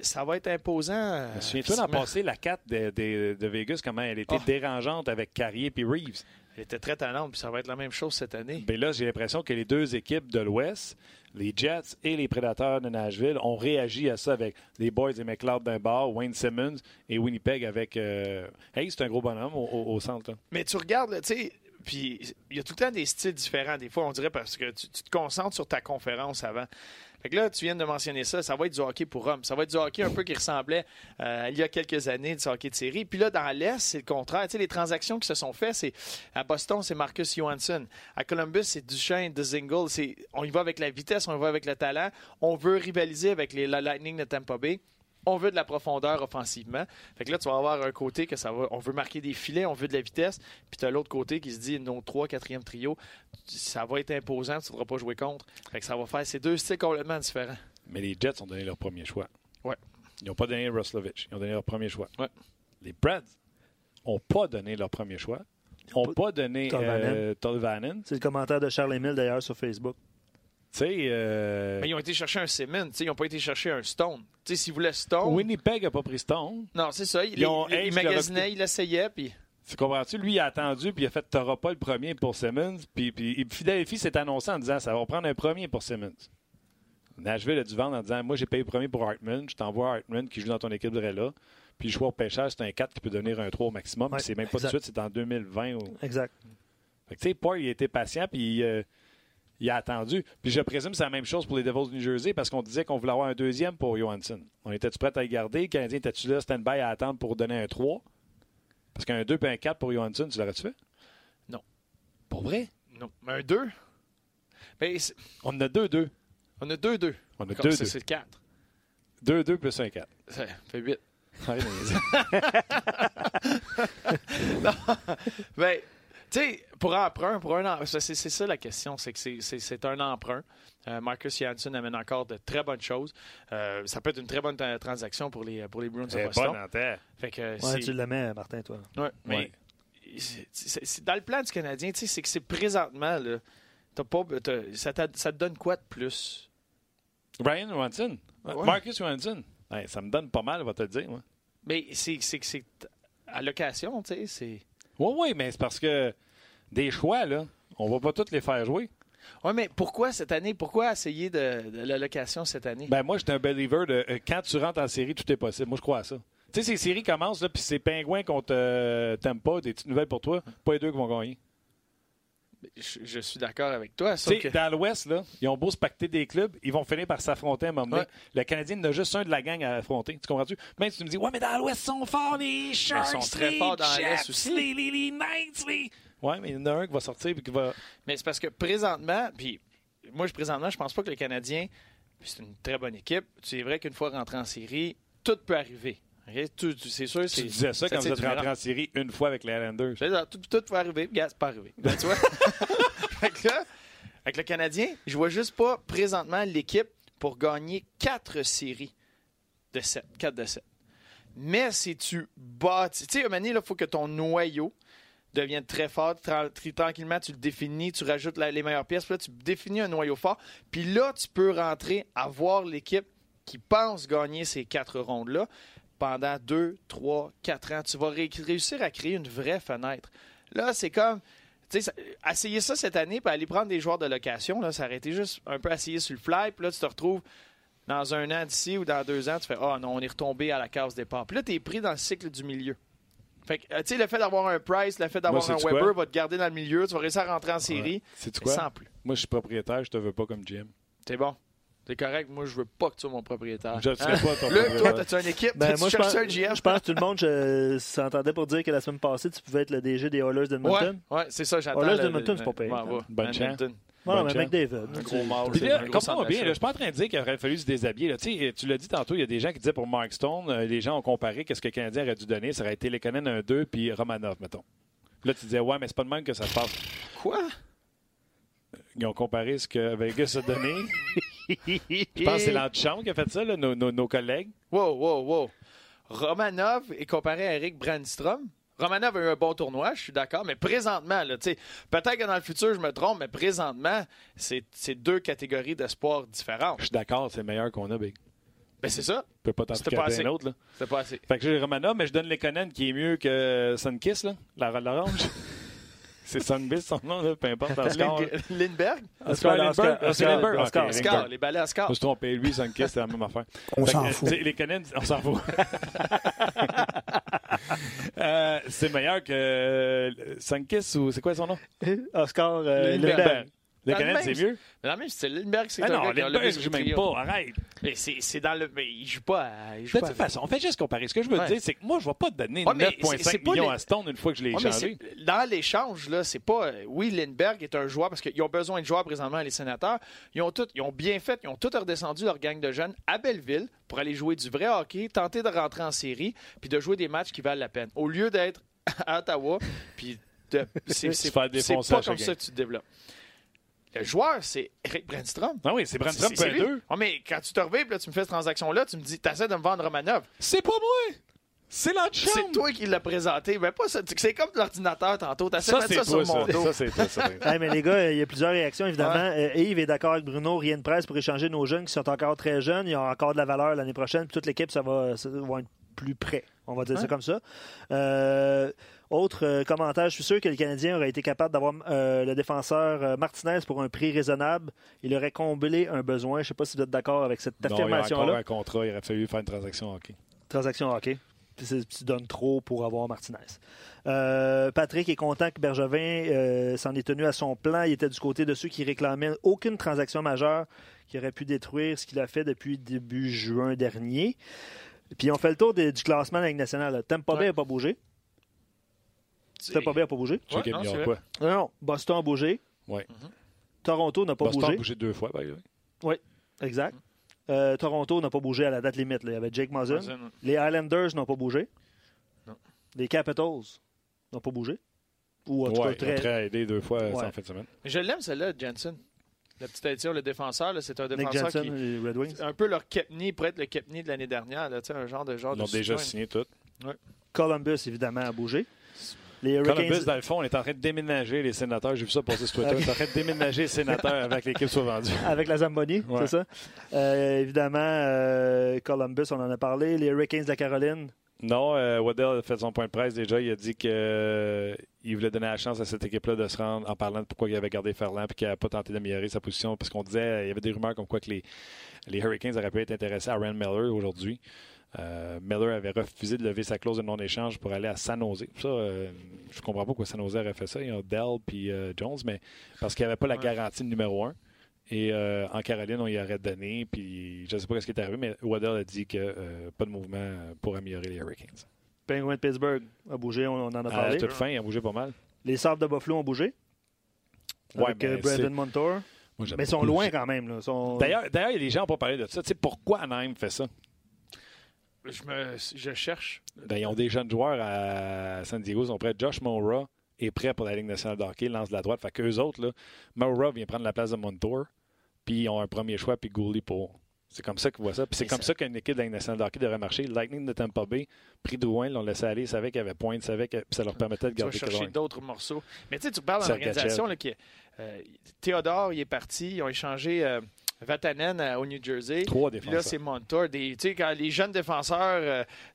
ça va être imposant. euh, Souviens-toi d'en passer la 4 de, de- de Vegas, comment elle était Oh. dérangeante avec Carrier et Reeves. Elle était très talente, puis ça va être la même chose cette année. Ben là, j'ai l'impression que les deux équipes de l'Ouest, les Jets et les Prédateurs de Nashville, ont réagi à ça avec les Boys et McLeod d'un bord, Wayne Simmons et Winnipeg avec. Euh... Hey, c'est un gros bonhomme au, au- au centre. là. Mais tu regardes, tu sais, Puis il y a tout le temps des styles différents. Des fois, on dirait parce que tu, tu te concentres sur ta conférence avant. Fait que là, tu viens de mentionner ça, ça va être du hockey pour hommes. Ça va être du hockey un peu qui ressemblait euh, il y a quelques années, du hockey de série. Puis là, dans l'Est, c'est le contraire. Les transactions qui se sont faites, c'est à Boston, c'est Marcus Johansson. À Columbus, c'est Duchesne, de Zingle. On y va avec la vitesse, on y va avec le talent. On veut rivaliser avec les, Lightning de Tampa Bay on veut de la profondeur offensivement. Fait que là, tu vas avoir un côté que ça va, on veut marquer des filets, on veut de la vitesse, puis tu as l'autre côté qui se dit, nos 3 4e trio, ça va être imposant, tu ne voudras pas jouer contre. Fait que ça va faire ces deux styles complètement différents. Mais les Jets ont donné leur premier choix. Ouais. Ils n'ont pas donné Roslovich. Ils ont donné leur premier choix. Ouais. Les Preds n'ont pas donné leur premier choix. Ils n'ont pas donné euh, Tolvanen. C'est le commentaire de Charles Emile d'ailleurs sur Facebook. Euh... Mais ils ont été chercher un Simmons, ils n'ont pas été chercher un Stone. S'ils voulaient Stone. Winnipeg n'a pas pris Stone. Non, c'est ça. Il, ont, il, il magasinait, il essayait, puis. Tu comprends-tu? Lui, il a attendu, puis il a fait T'auras pas le premier pour Simmons. Puis, puis Philadelphie s'est annoncé en disant Ça va prendre un premier pour Simmons. Nashville a dû vendre en disant Moi, j'ai payé le premier pour Hartman. Je t'envoie Hartman qui joue dans ton équipe de là. Puis le choix au pêcheur, c'est un 4 qui peut devenir un 3 au maximum. Ouais, c'est même pas exact. tout de suite, c'est en 2020. Ou... Exact. Fait que, tu sais, Paul, il a été patient, puis euh, il a attendu. Puis je présume que c'est la même chose pour les Devils du New Jersey parce qu'on disait qu'on voulait avoir un deuxième pour Johansson. On était-tu prêt à y garder? Le Canadien était-tu là, stand-by à attendre pour donner un 3? Parce qu'un 2 et un 4 pour Johansson, tu l'aurais-tu fait? Non. Pour vrai? Non. Mais un 2 ben, On en a 2-2. On a 2-2. On a Comme 2-2. c'est- C'est 4. 2-2 plus un 4. Ça fait 8. Arrête de niaiser. Ben, tu sais, pour un emprunt, pour un c'est c'est ça la question, c'est que c'est- c'est c'est un emprunt. Euh, Marcus Janssen amène encore de très bonnes choses. Euh, ça peut être une très bonne tra- transaction pour les, pour les Bruins de C'est Boston. Fait que Ouais, c'est- tu l'aimais, Martin, toi. Ouais, mais Ouais. c'est- c'est- c'est- dans le plan du Canadien, tu sais, c'est que c'est présentement, là, t'as pas, t'as- ça, t'a- ça te donne quoi de plus? Brian Johansson. Ouais. Marcus Johansson. Ouais, ça me donne pas mal, on va te le dire. moi. Mais c'est c'est que c'est à location, tu sais, c'est... Oui, oui, mais c'est parce que des choix, là, on va pas tous les faire jouer. Ouais, mais pourquoi cette année? Pourquoi essayer de, de la location cette année? Ben moi, j'étais un believer de euh, quand tu rentres en série, tout est possible. Moi, je crois à ça. Tu sais, ces séries commencent, là, puis c'est Pingouins contre euh, Tampa, des petites nouvelles pour toi. Pas les deux qui vont gagner. Je, je suis d'accord avec toi, sauf que... dans l'Ouest, là, ils ont beau se pacter des clubs, ils vont finir par s'affronter à un moment donné. Ouais. Le Canadien n'a juste un de la gang à affronter. Tu comprends-tu? Même si tu me dis, ouais, mais dans l'Ouest, ils sont forts, les Sharks, sont très les forts dans Jets, l'Est aussi. Les, les, les Knights, les... Ouais, mais il y en a un qui va sortir et qui va... Mais c'est parce que présentement, puis moi, je, présentement, je pense pas que le Canadien, c'est une très bonne équipe. C'est vrai qu'une fois rentré en série, tout peut arriver. C'est sûr, Tu disais ça quand vous êtes rentré en série une fois avec les Islanders. Tout, tout peut arriver. Regarde, c'est pas arrivé. Ben, tu vois? fait que là, avec le Canadien, je vois juste pas présentement l'équipe pour gagner quatre séries de 7. 4 de 7. Mais si tu bâtis. Tu sais, à il faut que ton noyau devienne très fort. Tra- tra- tranquillement, tu le définis, tu rajoutes la- les meilleures pièces. Puis là, tu définis un noyau fort. Puis là, tu peux rentrer à voir l'équipe qui pense gagner ces quatre rondes-là pendant deux, trois, quatre ans. Tu vas ré- réussir à créer une vraie fenêtre. Là, c'est comme. Tu sais, ça- essayer ça cette année, puis aller prendre des joueurs de location, là, ça aurait été juste un peu essayer sur le fly, puis là, tu te retrouves dans un an d'ici ou dans deux ans, tu fais Ah non, on est retombé à la case départ. Puis là, tu es pris dans le cycle du milieu. Fait que, euh, tu sais, le fait d'avoir un Price, le fait d'avoir un Weber va te garder dans le milieu, tu vas réussir à rentrer en série, quoi? sans plus. Moi, je suis propriétaire, je te veux pas comme GM. C'est bon. C'est correct. Moi, je veux pas que tu sois mon propriétaire. Je ne serai pas ton Luc, toi, propriétaire. t'as-tu une équipe? Ben, tu moi, je cherches pense, un GM? je pense que tout le monde je- s'entendait pour dire que la semaine passée, tu pouvais être le DG des Oilers Ouais, d'Edmonton. ouais c'est ça, j'attends. Oilers le- d'Edmonton, le- c'est pas ouais. Bonne chance. Non, mais. McDavid. Un gros. Puis là, comprends centre bien, je suis pas en train de dire qu'il aurait fallu se déshabiller. là. Tu sais, Tu l'as dit tantôt, il y a des gens qui disaient pour Mark Stone, euh, les gens ont comparé qu'est-ce que le Canadien aurait dû donner. Ça aurait été Lekonen un 2 puis Romanov, mettons. Là, tu disais, ouais, mais c'est pas de même que ça se passe. Quoi? Ils ont comparé ce que Vegas a donné. Je pense que c'est l'antichambre qui a fait ça, là, nos, nos- nos collègues. Wow, wow, wow. Romanov est comparé à Eric Brandstrom. Romanov a eu un bon tournoi, je suis d'accord, mais présentement, tu peut-être que dans le futur, je me trompe, mais présentement, c'est deux catégories d'espoir différentes. Je suis d'accord, c'est le meilleur qu'on a, Big. Ben, c'est ça. Je peux pas t'en C'était un autre. C'est pas assez. Fait que j'ai Romanov, mais je donne Lekonen qui est mieux que Sunkiss, là, la l'orange. c'est Sunbiz son nom, là, peu importe. Lin- Lindbergh? Oscar Lindbergh. Oscar- Oscar Lindbergh. Oscar- Oscar, les balais à Je Oscar. me suis trompé. Lui, Sunkiss, c'est la même affaire. On s'en fout. Les Canadiens, on s'en fout. Euh, c'est meilleur que euh, Sankis ou c'est quoi son nom? Oscar euh, Lindbergh. Lindbergh. Le Canadien, c'est mieux? Mais dans le même style, Lindbergh, c'est Ah non, Lindbergh, je joue même trio. pas. Arrête. Mais c'est dans le. Mais il joue pas à. Il joue De toute façon, on fait juste comparer. Ce que je veux Ouais. dire, c'est que moi, je ne vais pas te donner Ouais, mais c'est- 9,5 c'est pas millions les- à Stone une fois que je l'ai Ouais, échangé. dans l'échange, là, c'est pas. euh, Oui, Lindbergh est un joueur parce qu'ils ont besoin de joueurs présentement, les sénateurs. Ils ont, tout, ils ont bien fait, ils ont tout redescendu leur gang de jeunes à Belleville pour aller jouer du vrai hockey, tenter de rentrer en série, puis de jouer des matchs qui valent la peine. Au lieu d'être à Ottawa, puis de- c'est pas comme ça que tu te développes. Le joueur, c'est Eric Brandstrom. Ah oui, c'est Brandstrom C'est-. 2. Ouais, mais quand tu te reviens, puis là, tu me fais cette transaction-là, tu me dis, t'essaies de me vendre Romanov. C'est pas moi! C'est l'antichambre! C'est toi qui l'as présenté. Ben, pas ça. C'est comme l'ordinateur tantôt. T'essaies Ça, de mettre c'est ça sur mon ça. dos. Ça, c'est toi, ça. Hey, mais les gars, il y a plusieurs réactions, évidemment. Euh, Yves est d'accord avec Bruno, rien de presse pour échanger nos jeunes qui sont encore très jeunes. Ils ont encore de la valeur l'année prochaine. Puis toute l'équipe, ça va, ça va être plus près. On va dire ça Ouais. comme ça. Euh, autre euh, commentaire, je suis sûr que le Canadien aurait été capable d'avoir euh, le défenseur euh, Martinez pour un prix raisonnable. Il aurait comblé un besoin. Je ne sais pas si vous êtes d'accord avec cette Non, il y a affirmation-là. un contrat. Il aurait fallu faire une transaction hockey. Transaction hockey. Tu donnes trop pour avoir Martinez. Euh, Patrick est content que Bergevin euh, s'en est tenu à son plan. Il était du côté de ceux qui réclamaient aucune transaction majeure qui aurait pu détruire ce qu'il a fait depuis début juin dernier. Puis on fait le tour des- du classement de la Ligue nationale. Bay Ouais. n'a pas bougé. N'a pas bougé. Sais Ouais, qu'il non, quoi? Non, non. Boston a bougé. Ouais. Toronto n'a pas Boston a bougé. bougé deux fois, par exemple. Exact. Euh, Toronto n'a pas bougé à la date limite. là. Il y avait Jake Muzzin. Les Islanders n'ont pas bougé. Non. Les Capitals n'ont pas bougé. Ou en tout Ouais, cas, très... très aidé deux fois Ouais. ça, en fin de semaine. Mais je l'aime, celle-là, Jensen. La petite addition, le défenseur, c'est un défenseur Jensen, qui. les Red Wings. Un peu leur Kepney, pour être le Kepney de l'année dernière. Là, tu sais, un genre de genre Ils l'ont de déjà signé tout. Columbus, évidemment, a bougé. Les Hurricanes, Columbus, dans le fond, on est en train de déménager les sénateurs. J'ai vu ça passer sur Twitter. On est en train de déménager les sénateurs avec l'équipe soit vendue. avec la Zamboni, Ouais. c'est ça? Euh, évidemment, euh, Columbus, on en a parlé. Les Hurricanes de la Caroline, Non, euh, Waddell a fait son point de presse déjà. Il a dit qu'il voulait donner la chance à cette équipe-là de se rendre en parlant de pourquoi il avait gardé Ferland et qu'il n'avait pas tenté d'améliorer sa position. Parce qu'on disait, il y avait des rumeurs comme quoi que les, les Hurricanes auraient pu être intéressés à Rand Miller aujourd'hui. Euh, Miller avait refusé de lever sa clause de non-échange pour aller à San Jose. Ça, euh, je comprends pas pourquoi San Jose aurait fait ça. Il y a Dell puis euh, Jones, mais parce qu'il n'y avait pas la garantie de numéro un. Et euh, en Caroline, on y aurait donné. Puis je ne sais pas ce qui est arrivé, mais Waddell a dit que euh, pas de mouvement pour améliorer les Hurricanes. Penguin de Pittsburgh a bougé, on, en a À parlé. toute fin, il a bougé pas mal. Les Sabres de Buffalo ont bougé. Ouais, avec Brandon Montour. Moi, Mais ils sont loin quand même. Là. Ils sont- D'ailleurs, d'ailleurs, les gens n'ont pas parlé de ça. Tu sais, pourquoi Anaheim fait ça? Je, me, je cherche. Ben, ils ont des jeunes joueurs à San Diego, ils sont prêts. Josh Mora est prêt pour la Ligue nationale de hockey, lance de la droite. Fait qu'eux autres, là, Mora vient prendre la place de Montour, puis ils ont un premier choix, puis Gouli pour. C'est comme ça qu'ils voient ça. Puis c'est comme ça- ça qu'une équipe de la de hockey devrait marcher. Lightning de Tampa Bay, pris Drouin, l'ont laissé aller, ils savaient qu'il y avait pointe, ils savaient que ça leur permettait de Tu garder chercher Drouin. d'autres morceaux. Mais tu sais, tu parles d'une organisation là, qui. euh, Théodore, il est parti. Ils ont échangé euh, Vatanen à- au New Jersey. Trois Puis là, défenseurs. c'est Montour. Des, tu sais, quand les jeunes défenseurs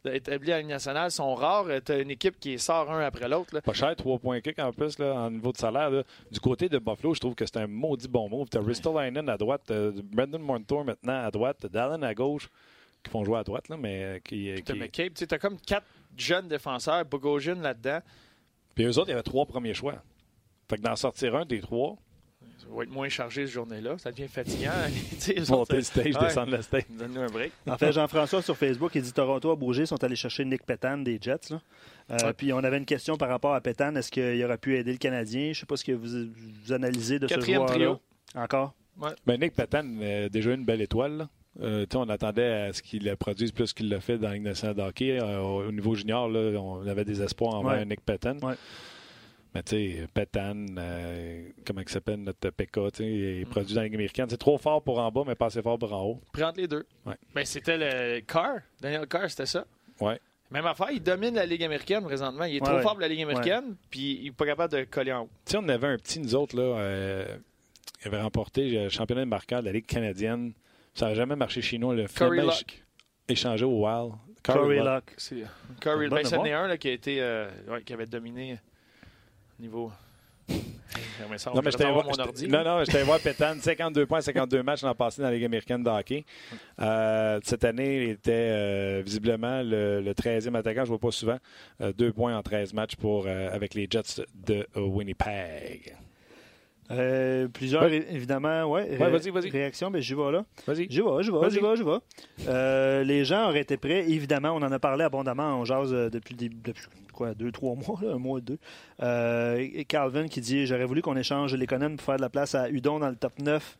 euh, établis à la nationale sont rares, tu as une équipe qui sort un après l'autre. Pas cher, 3 points kick en plus, là, en niveau de salaire. là. Du côté de Buffalo, je trouve que c'est un maudit bon move. Tu as Ristolainen à droite, Brendan Montour maintenant à droite, Dallin à gauche, qui font jouer à droite, là, mais euh, euh, qui- McCabe, tu as comme quatre jeunes défenseurs, Bogosian là-dedans. Puis eux autres, il y avait trois premiers choix. Fait que d'en sortir un des trois, Ça va être moins chargé ce journée-là. Ça devient fatigant. Monter le stage, ouais. descendre le stage. Donne-nous un break. En fait, Jean-François sur Facebook, il dit Toronto a bougé, ils sont allés chercher Nick Pétan des Jets. là. Euh, Ouais. Puis on avait une question par rapport à Pétan. Est-ce qu'il aurait pu aider le Canadien? Je ne sais pas ce que vous, vous analysez de Quatrième ce joueur-là. Encore? Ben, Nick Patan a déjà une belle étoile. là. Euh, tu sais, on attendait à ce qu'il produise plus qu'il l'a fait dans la Ligue nationale de hockey. Euh, au niveau junior, là, on avait des espoirs envers Ouais. Nick Patan. Ouais. Mais tu sais, Patan, euh, comment il s'appelle, notre PK, tu sais, il Mm. produit dans la Ligue américaine. C'est trop fort pour en bas, mais pas assez fort pour en haut. Prendre les deux. Ouais. Ben, c'était le Carr. Daniel Carr, c'était ça. Ouais. Même affaire, il domine la Ligue américaine présentement. Il est Ouais, trop ouais. fort pour la Ligue américaine, puis il n'est pas capable de coller en haut. Tu sais, on avait un petit, nous autres, là, euh, il avait remporté le championnat de marqueur de la Ligue canadienne. Ça n'a jamais marché chez nous. Le finalement Luck. échangé au Wild. Corey Luck. Luck. C'est Corey Bonne ben, est un là, qui, a été, euh, ouais, qui avait dominé niveau. Mais ça, on Non, mais j'étais voir, mon ordi. non, non, j'étais voir Pétan, 52 points, 52 matchs l'an passé dans la Ligue américaine de hockey. Euh, cette année, il était euh, visiblement le, le 13e attaquant, je ne vois pas souvent. Euh, deux points en 13 matchs pour, euh, avec les Jets de Winnipeg. Euh, plusieurs, Ouais. évidemment, ouais. Vas-y, vas-y. Réactions, mais j'y vais là. Vas-y. J'y vais, j'y vais, j'y vais, j'y vais. Euh, les gens auraient été prêts, évidemment, on en a parlé abondamment, on jase euh, depuis, depuis quoi, deux, trois mois, là, un mois, deux. Euh, Calvin qui dit J'aurais voulu qu'on échange Lekonen pour faire de la place à Udon dans le top 9.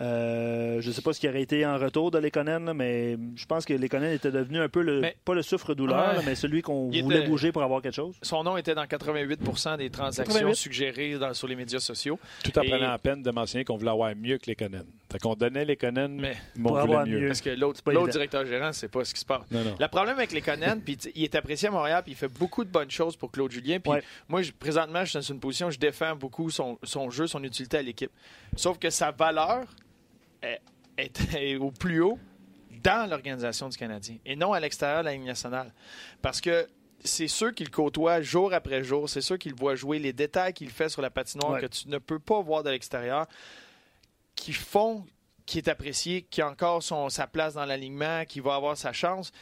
Euh, je ne sais pas ce qui aurait été en retour de Lekonen, mais je pense que Lekonen était devenu un peu le, Mais- pas le souffre-douleur, Ouais. mais celui qu'on voulait était- bouger pour avoir quelque chose. Son nom était dans 88% des transactions 88? suggérées dans- sur les médias sociaux. Tout en prenant la peine de mentionner qu'on voulait avoir mieux que les Conan. Fait qu'on donnait les Conan, Mais- mais on Pour voulait avoir mieux. mieux. Parce que l'autre directeur gérant, c'est pas ce qui se passe. Non, non. Le problème avec les Conan, puis il est apprécié à Montréal, puis il fait beaucoup de bonnes choses pour Claude Julien. Puis Ouais. moi, je- présentement, je suis dans une position où je défends beaucoup son, son jeu, son utilité à l'équipe. Sauf que sa valeur est, est- est au plus haut dans l'organisation du Canadien et non à l'extérieur de la Ligue nationale. Parce que c'est ceux qui le côtoient jour après jour, c'est ceux qui le voient jouer, les détails qu'il fait sur la patinoire Ouais. que tu ne peux pas voir de l'extérieur, qui font qui est apprécié, qui a encore son, sa place dans l'alignement, qui va avoir sa chance.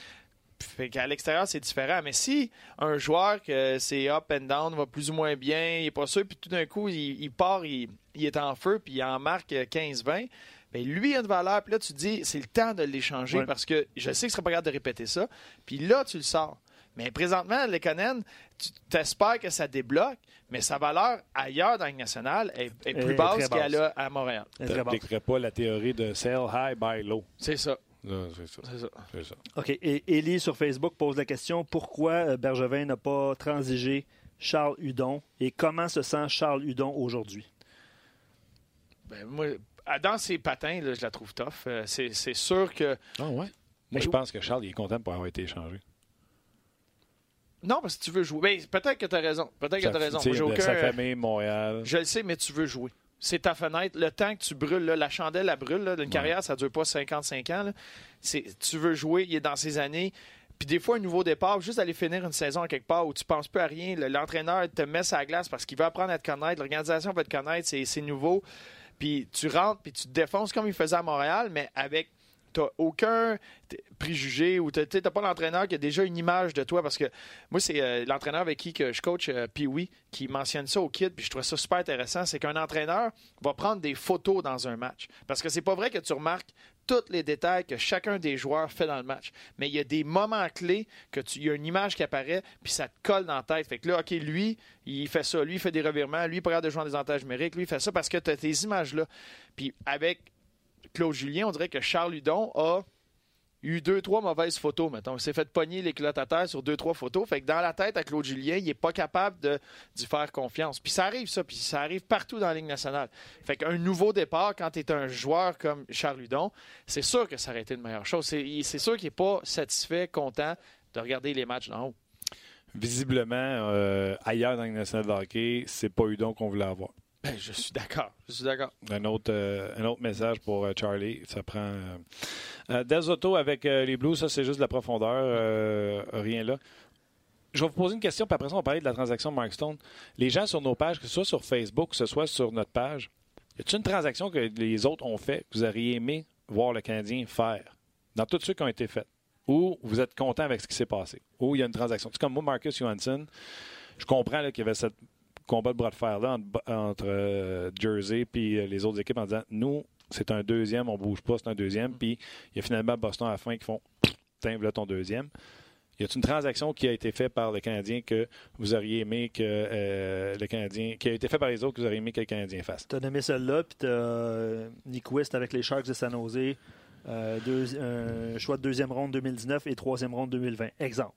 Fait qu'à l'extérieur, c'est différent. Mais si un joueur que c'est up and down, va plus ou moins bien, il est pas sûr, puis tout d'un coup, il, il part, il, il est en feu, puis il en marque 15-20, bien, lui, il a une valeur. Puis là, tu te dis, c'est le temps de l'échanger Ouais. parce que je sais que ce serait pas grave de répéter ça. Puis là, tu le sors. Mais présentement, Lekonen, tu t'espères que ça débloque, mais sa valeur ailleurs dans la Ligue nationale est, plus basse qu'elle a à Montréal. C'est Tu n'appliquerais pas la théorie de sell high, buy low. C'est ça. C'est ça. C'est ça. Ça. OK. Et Élie sur Facebook pose la question pourquoi euh, Bergevin n'a pas transigé Charles Hudon et comment se sent Charles Hudon aujourd'hui? Ben, moi, dans ses patins, là, je la trouve tough. Euh, c'est c'est sûr que. Ah ouais? Moi, Mais je pense que Charles il est content pour avoir été échangé. Non, parce que tu veux jouer. Ben, Peut-être que tu as raison. Peut-être que tu as raison. j'ai aucun- Sa famille, Montréal. Je le sais, mais tu veux jouer. C'est ta fenêtre. Le temps que tu brûles, là, la chandelle, elle brûle. là. Une carrière, ça ne dure pas 55 ans. là. C'est- Tu veux jouer, il est dans ses années. Puis des fois, un nouveau départ, juste aller finir une saison à quelque part où tu penses plus à rien. Le- L'entraîneur te met sa glace parce qu'il veut apprendre à te connaître. L'organisation veut te connaître. C'est c'est nouveau. Puis tu rentres, puis tu te défonces comme il faisait à Montréal, mais avec t'as aucun préjugé ou t'as pas l'entraîneur qui a déjà une image de toi parce que moi c'est euh, l'entraîneur avec qui que je coach euh, Pee-Wee qui mentionne ça au kid puis je trouve ça super intéressant c'est qu'un entraîneur va prendre des photos dans un match. Parce que c'est pas vrai que tu remarques tous les détails que chacun des joueurs fait dans le match. Mais il y a des moments clés que tu il y a une image qui apparaît puis ça te colle dans la tête. Fait que là OK lui il fait ça. Lui il fait des revirements. Lui il de jouer en désavantage numérique. Lui il fait ça parce que tu as tes images là puis avec Claude Julien, on dirait que Charles Hudon a eu deux, trois mauvaises photos, mettons. Il s'est fait pogner les culottes à terre sur deux, trois photos. Fait que dans la tête à Claude Julien, il n'est pas capable de, d'y faire confiance. Puis ça arrive, ça. Puis ça arrive partout dans la Ligue nationale. Fait qu'un nouveau départ, quand tu es un joueur comme Charles Hudon, c'est sûr que ça aurait été une meilleure chose. C'est, il- c'est sûr qu'il n'est pas satisfait, content de regarder les matchs d'en haut. Visiblement, euh, ailleurs dans le national de hockey, c'est pas Udon qu'on voulait avoir. Ben, je suis d'accord. Je suis d'accord. Un autre, euh, un autre message pour euh, Charlie. Ça prend. Euh, Des Autos avec les Blues, ça, c'est juste de la profondeur. rien là. Je vais vous poser une question, puis après ça, on va parler de la transaction de Mark Stone. Les gens sur nos pages, que ce soit sur Facebook, que ce soit sur notre page, y a-t-il une transaction que les autres ont fait que vous auriez aimé voir le Canadien faire dans tous ceux qui ont été faits? Ou vous êtes content avec ce qui s'est passé? Ou il y a une transaction? C'est comme moi, Marcus Johansson, je comprends qu'il y avait cette combat de bras de fer là entre, entre, euh, Jersey et les autres équipes en disant nous, c'est un deuxième, on bouge pas, c'est un deuxième. Puis il y a finalement Boston à la fin qui font tiens, voilà ton deuxième. Y a une transaction qui a été faite par le Canadien que vous auriez aimé que euh, le Canadien, qui a été fait par les autres que vous auriez aimé que le Canadien fasse? Tu as nommé celle-là, puis tu West avec les Sharks de San Jose, euh, deux- choix de deuxième ronde 2019 et troisième ronde 2020. Exemple.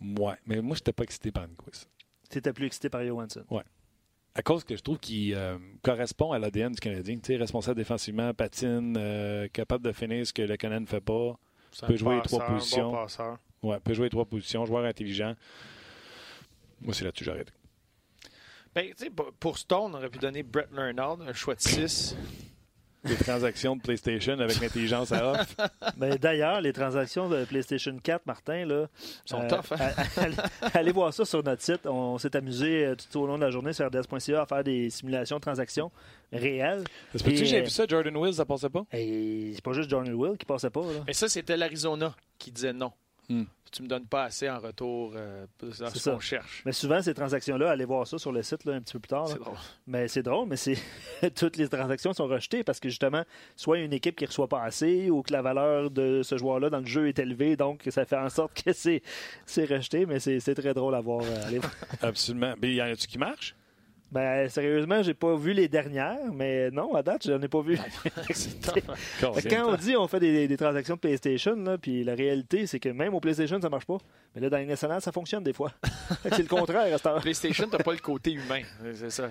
Ouais, mais moi, je n'étais pas excité par quiz. Tu étais plus excité par Johansson. À cause que je trouve qu'il euh, correspond à l'ADN du Canadien. Tu sais, responsable défensivement, patine, euh, capable de finir ce que le Canadien ne fait pas. Peut jouer les trois bon positions. passeur. Ouais, peut jouer les trois positions, joueur intelligent. Moi, c'est là-dessus que j'arrête. Ben, tu sais, pour- pour Stone, on aurait pu donner Brett Leonard, un choix de 6. Les transactions de PlayStation avec l'intelligence à off. Mais d'ailleurs, les transactions de PlayStation 4, Martin, là, sont euh, tough. Hein? allez, allez, voir ça sur notre site. On s'est amusé euh, tout au long de la journée sur RDS.ca à faire des simulations de transactions réelles. Est-ce que j'ai vu ça, Jordan Wills, ça passait pas? C'est pas juste Jordan Wills qui passait pas. Là. Mais ça, c'était l'Arizona qui disait non. Hmm tu me donnes pas assez en retour euh, ce qu'on cherche. Mais souvent, ces transactions-là, allez voir ça sur le site là, un petit peu plus tard. C'est drôle. Mais c'est drôle, mais c'est toutes les transactions sont rejetées parce que justement, soit une équipe qui ne reçoit pas assez ou que la valeur de ce joueur-là dans le jeu est élevée, donc ça fait en sorte que c'est rejeté, mais c'est très drôle à voir. Euh, Absolument. Mais y en a-tu qui marche? Ben, sérieusement, j'ai pas vu les dernières, mais non, à date, j'en ai pas vu. quand on dit on fait des, transactions de PlayStation, là, puis la réalité, c'est que même au PlayStation, ça marche pas. Mais là, dans les nationales, ça fonctionne des fois. c'est le contraire à ce PlayStation, t'as pas le côté humain. C'est ça.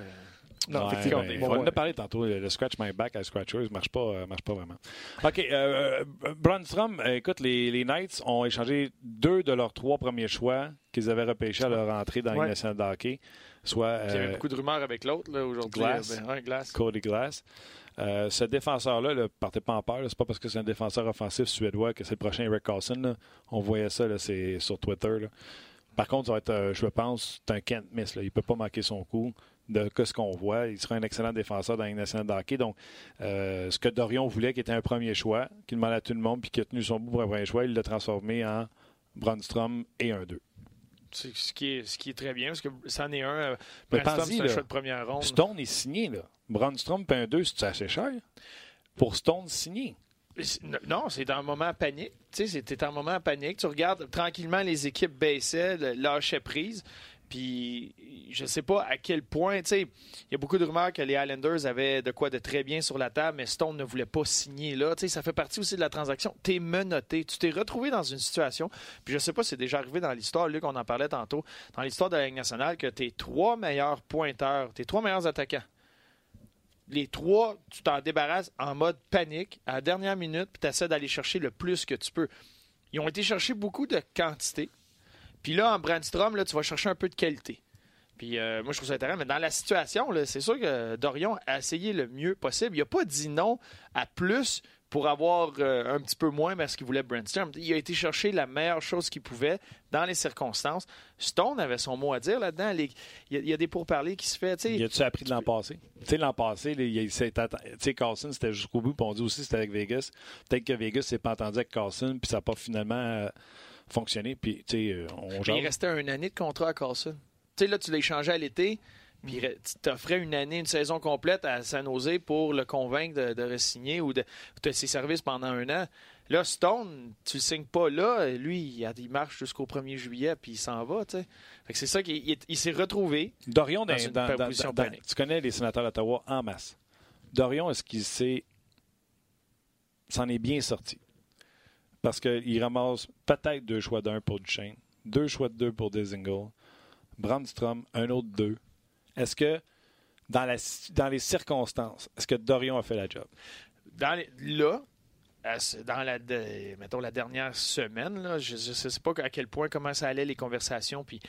Non, effectivement. on en a parlé tantôt. Le Scratch My Back à Scratchers ne marche pas, euh, marche pas vraiment. OK. Euh, euh Brunstrom, euh, écoute, les, les, Knights ont échangé deux de leurs trois premiers choix qu'ils avaient repêchés à leur entrée dans les de hockey. Soit, Il y avait beaucoup de rumeurs avec l'autre aujourd'hui. Glass, ben, Glass. Cody Glass. ce défenseur-là ne partait pas en peur. C'est pas parce que c'est un défenseur offensif suédois que c'est le prochain Eric Carlson. On voyait ça c'est sur Twitter. Par contre, ça va être, je pense, c'est un can't miss. Il ne peut pas manquer son coup de ce qu'on voit. Il sera un excellent défenseur dans la nationale de hockey. Donc, euh, ce que Dorion voulait, qui était un premier choix, qui demandait à tout le monde, puis qui a tenu son bout pour un premier choix, il l'a transformé en Brunstrom et un 2. Ce qui, est, ce qui est très bien, parce que ça en est un. Euh, Brunstrom, c'est un choix de première ronde. Stone est signé. Là. Brunstrom et un 2, c'est assez cher? Pour Stone signé. Non, c'est un moment panique. Tu sais, c'était un moment panique. Tu regardes tranquillement les équipes baissaient, lâchaient prise. Puis je sais pas à quel point, tu sais, il y a beaucoup de rumeurs que les Islanders avaient de quoi de très bien sur la table, mais Stone ne voulait pas signer là. Tu sais, ça fait partie aussi de la transaction. Tu es menotté. Tu t'es retrouvé dans une situation, puis je sais pas c'est déjà arrivé dans l'histoire, Luc, on en parlait tantôt, dans l'histoire de la Ligue nationale, que tes trois meilleurs pointeurs, tes trois meilleurs attaquants, les trois, tu t'en débarrasses en mode panique à la dernière minute, puis tu essaies d'aller chercher le plus que tu peux. Ils ont été chercher beaucoup de quantité. Puis là, en Brandstrom, là, tu vas chercher un peu de qualité. Puis euh, moi, je trouve ça intéressant. Mais dans la situation, c'est sûr que Dorion a essayé le mieux possible. Il n'a pas dit non à plus pour avoir euh, un petit peu moins parce qu'il voulait Brandstrom. Il a été chercher la meilleure chose qu'il pouvait dans les circonstances. Stone avait son mot à dire là-dedans. Il y, a des pourparlers qui se fait. Il a-tu appris de l'an passé? Tu sais, l'an passé, sais, Carlson, c'était jusqu'au bout. Puis on dit aussi c'était avec Vegas. Peut-être que Vegas s'est pas entendu avec Carlson, puis ça n'a pas finalement... Euh, fonctionner. Puis, tu sais, on Il restait une année de contrat à Carlson. Tu sais, là, tu l'as échangé à l'été, puis tu t'offrais une année, une saison complète à San Jose pour le convaincre de, de re-signer ou de, de ses services pendant un an. Là, Stone, tu le signes pas là. Lui, il, marche jusqu'au 1er juillet, puis il s'en va. tu sais. C'est ça qu'il il, s'est retrouvé Dorion, dans, une dans, Tu connais les sénateurs d'Ottawa en masse. Dorion, est-ce qu'il s'est s'en est bien sorti? Parce qu'il ramasse peut-être deux choix d'un pour Duchesne, deux choix de deux pour Desingle, Brandstrom, un autre deux. Est-ce que, dans, la, dans les circonstances, est-ce que Dorion a fait la job? Là, dans la, mettons, la dernière semaine, là, je ne sais pas à quel point comment ça allait les conversations puis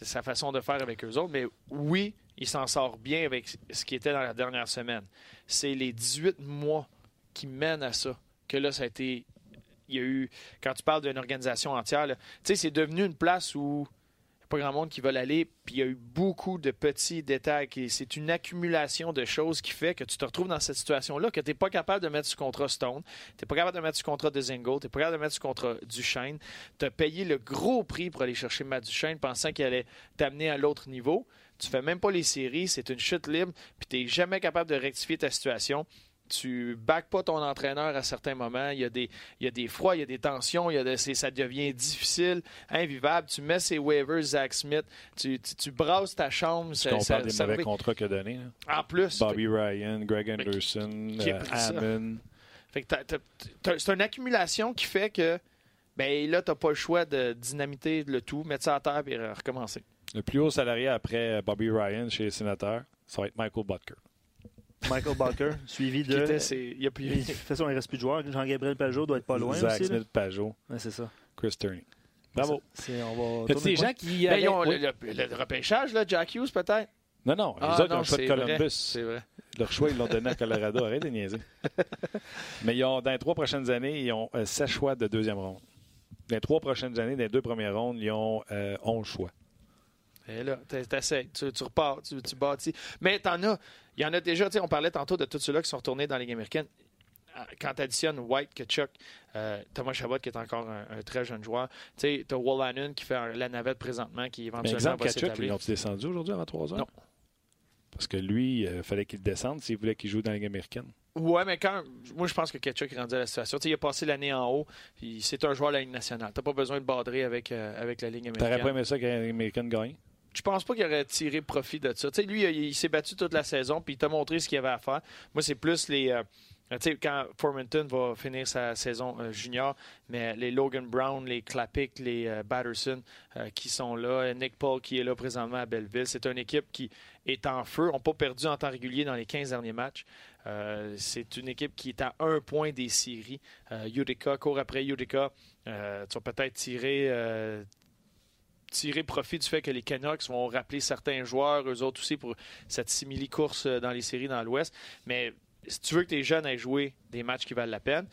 sa façon de faire avec eux autres, mais oui, il s'en sort bien avec ce qui était dans la dernière semaine. C'est les 18 mois qui mènent à ça que là, ça a été il y a eu, quand tu parles d'une organisation entière, tu sais, c'est devenu une place où il n'y a pas grand monde qui veut aller, puis il y a eu beaucoup de petits détails. C'est une accumulation de choses qui fait que tu te retrouves dans cette situation-là, que tu n'es pas capable de mettre ce contrat Stone, tu n'es pas capable de mettre ce contrat de Zingo, tu n'es pas capable de mettre ce contrat Duchesne. Tu as payé le gros prix pour aller chercher Matt Duchesne, pensant qu'il allait t'amener à l'autre niveau. Tu fais même pas les séries, c'est une chute libre, puis tu n'es jamais capable de rectifier ta situation tu back pas ton entraîneur à certains moments. Il y a des, il y a des froids, il y a des tensions, il y a ça devient difficile, invivable. Tu mets ses waivers, Zach Smith, tu, tu, brasses ta chambre. Tu ça, ça, des mauvais contrats qu'il a donnés. En plus. Bobby Ryan, Greg Anderson, euh, C'est une accumulation qui fait que ben là, tu n'as pas le choix de dynamiter le tout, mettre ça à terre et recommencer. Le plus haut salarié après Bobby Ryan chez les sénateurs, ça va être Michael Butker. Michael Bucker, suivi de. il y a plus... De toute façon, il ne reste plus de joueurs. Jean-Gabriel Pajot doit être pas loin. Zach aussi, Smith Pajot. Ouais, c'est ça. Chris Turney. Bravo. C'est, on va des gens qui. Ben, ont le, repêchage, là, Jack Hughes, peut-être? Non, non, les Ah, autres ils ont non, le choix de c'est vrai, Columbus. C'est vrai. Leur choix, ils l'ont donné à Colorado. Arrête de niaiser. Mais ils ont, dans les trois prochaines années, ils ont euh, sept choix de deuxième ronde. Dans les trois prochaines années, dans les deux premières rondes, ils ont euh, 11 choix. Et là, t'es- t'essaies, tu, tu repars, tu, tu bâtis. Mais t'en as, il y en a déjà, on parlait tantôt de tous ceux-là qui sont retournés dans la Ligue américaine. Ah, Quand tu additionnes White, Kachuk, euh, Thomas Chabot qui est encore un, un très jeune joueur, tu sais, t'as Wallanen qui fait un- la navette présentement, qui Mais éventuellement exemple, va Kachuk, ils ont descendu aujourd'hui avant 3 heures? Non. Parce que lui, il fallait qu'il descende s'il voulait qu'il joue dans la Ligue américaine. Ouais, mais quand. Moi, je pense que Ketchuk est rendu à la situation. Il a passé l'année en haut, puis c'est un joueur de la Ligue nationale. T'as pas besoin de badrer avec, euh, avec la Ligue T'aurais pas américaine. aimé ça que la Ligue américaine gagne? Je pense pas qu'il aurait tiré profit de ça. Lui, il, s'est battu toute la saison, puis il t'a montré ce qu'il avait à faire. Moi, c'est plus les. euh, tu sais, quand Formanton va finir sa saison euh, junior, mais les Logan Brown, les Klapik, les euh, Batterson euh, qui sont là, Nick Paul qui est là présentement à Belleville, c'est une équipe qui est en feu, n'ont pas perdu en temps régulier dans les 15 derniers matchs. Euh, c'est une équipe qui est à un point des séries. Euh, Utica, court après Utica. Euh, tu vas peut-être tirer, euh, tirer profit du fait que les Canucks vont rappeler certains joueurs, eux autres aussi, pour cette simili-course euh, dans les séries dans l'Ouest. Mais si tu veux que tes jeunes aient joué des matchs qui valent la peine,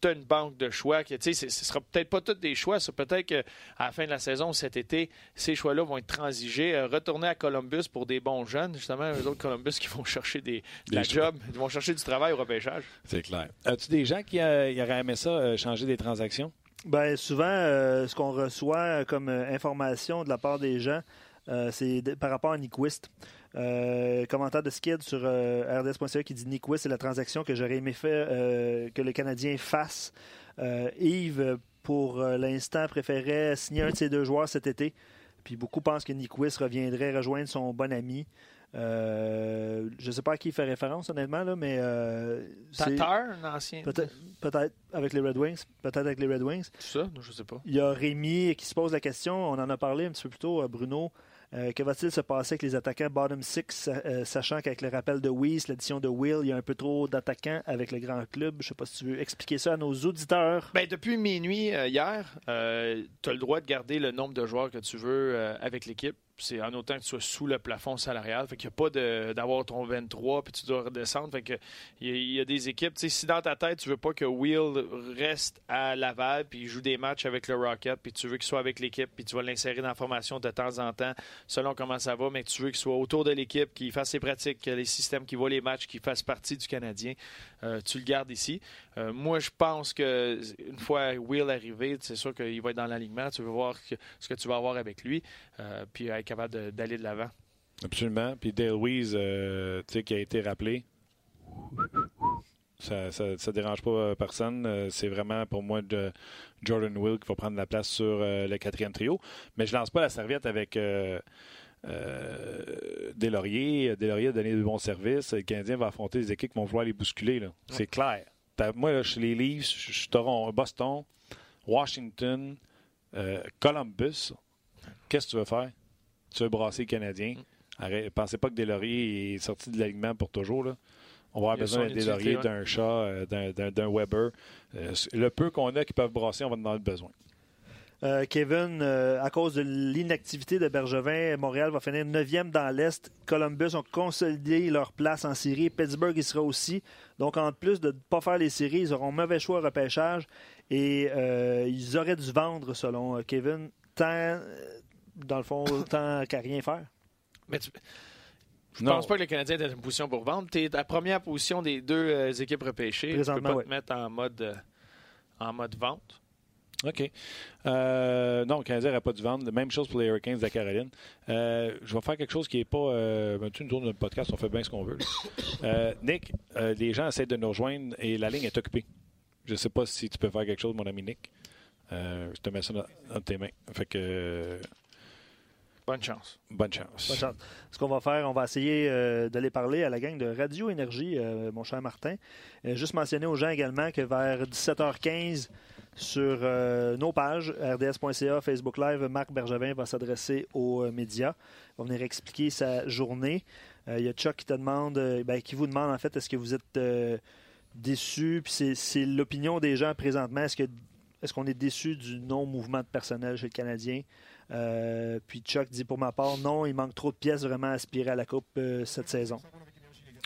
tu as une banque de choix. Que, tu sais, ce ce sera peut-être pas tous des choix. C'est peut-être qu'à la fin de la saison, cet été, ces choix-là vont être transigés. Euh, retourner à Columbus pour des bons jeunes, justement, eux autres Columbus qui vont chercher des, de Des la choix. job, ils vont chercher du travail au repêchage. C'est clair. As-tu des gens qui euh, auraient aimé ça, euh, changer des transactions? Ben, souvent, euh, ce qu'on reçoit comme euh, information de la part des gens, euh, c'est par rapport à Nyquist. Euh, commentaire de Skid sur RDS.ca qui dit Nyquist, c'est la transaction que j'aurais aimé faire, que le Canadien fasse. Yves, pour l'instant, préférait signer un de ces deux joueurs cet été. Puis beaucoup pensent que Nyquist reviendrait rejoindre son bon ami. Euh, je ne sais pas à qui il fait référence, honnêtement, là, mais. euh, Tatar, un ancien. Peut-être avec les Red Wings. Peut-être avec les Red Wings. Tout ça, je sais pas. Il y a Rémi qui se pose la question, on en a parlé un petit peu plus tôt, euh, Bruno. Euh, que va-t-il se passer avec les attaquants bottom six, euh, sachant qu'avec le rappel de Weiss, l'édition de Will, il y a un peu trop d'attaquants avec le grand club? Je ne sais pas si tu veux expliquer ça à nos auditeurs. Ben, depuis minuit euh, hier, tu as le droit de garder le nombre de joueurs que tu veux avec l'équipe. C'est en autant que tu sois sous le plafond salarial. Fait qu'il n'y a pas d'avoir ton 23 puis tu dois redescendre. Fait il y, a- des équipes. Si dans ta tête, tu veux pas que Will reste à Laval puis joue des matchs avec le Rocket puis tu veux qu'il soit avec l'équipe puis tu vas l'insérer dans la formation de temps en temps selon comment ça va, mais tu veux qu'il soit autour de l'équipe, qu'il fasse ses pratiques, que les systèmes, qu'il voit les matchs, qu'il fasse partie du Canadien, euh, tu le gardes ici. Euh, moi, je pense que une fois Will arrivé, c'est sûr qu'il va être dans l'alignement. Tu veux voir que- ce que tu vas avoir avec lui, euh, puis être capable d'aller de l'avant. Absolument. Puis Dale Weiss, euh, tu sais, qui a été rappelé. Ça, ça, ça dérange pas personne. C'est vraiment pour moi de Jordan Will qui va prendre la place sur le quatrième trio. Mais je lance pas la serviette avec euh, euh, Deslauriers. Deslauriers a donné de bons services. Le Canadien va affronter des équipes qui vont vouloir les bousculer. C'est clair. T'as- Moi, là, chez les Leafs, je suis Toronto, Boston, Washington, euh, Columbus. Qu'est-ce que tu veux faire? Tu veux brasser les Canadiens? Arrête, pensez pas que Deslauriers est sorti de l'alignement pour toujours. Là. On va avoir besoin d'un ouais. d'un Chat, euh, d'un- Weber. Euh, le peu qu'on a qui peuvent brasser, on va en avoir besoin. Euh, Kevin, euh, à cause de l'inactivité de Bergevin, Montréal va finir 9e dans l'Est. Columbus ont consolidé leur place en série. Pittsburgh y sera aussi. Donc, en plus de ne pas faire les séries, ils auront mauvais choix au repêchage et euh, ils auraient dû vendre, selon euh, Kevin, tant, euh, dans le fond, tant qu'à rien faire. Mais tu- je Non. pense pas que le Canadien est dans une position pour vendre. Tu es à la première position des deux euh, équipes repêchées. Tu peux pas ouais. te mettre en mode, euh, en mode vente. OK. Euh, non, le Canadien n'aurait pas dû vendre. Même chose pour les Hurricanes de la Caroline. Euh, je vais faire quelque chose qui n'est pas. Euh, tu nous tournes notre podcast, on fait bien ce qu'on veut. Nick, les gens essaient de nous rejoindre et la ligne est occupée. Je ne sais pas si tu peux faire quelque chose, mon ami Nick. Je te mets ça dans, dans tes mains. Fait que. Bonne chance. bonne chance. Bonne chance. Ce qu'on va faire, on va essayer euh, d'aller parler à la gang de Radio Énergie, euh, mon cher Martin. Euh, juste mentionner aux gens également que vers 17h15 sur euh, nos pages, rds.ca, Facebook Live, Marc Bergevin va s'adresser aux euh, médias. Va venir expliquer sa journée. Euh, Il y a Chuck ben, qui vous demande en fait, est-ce que vous êtes déçu? Puis c'est- l'opinion des gens présentement. Est-ce qu'on est déçu du non-mouvement de personnel chez le Canadien? Puis Chuck dit pour ma part, non, il manque trop de pièces vraiment à aspirer à la Coupe cette saison.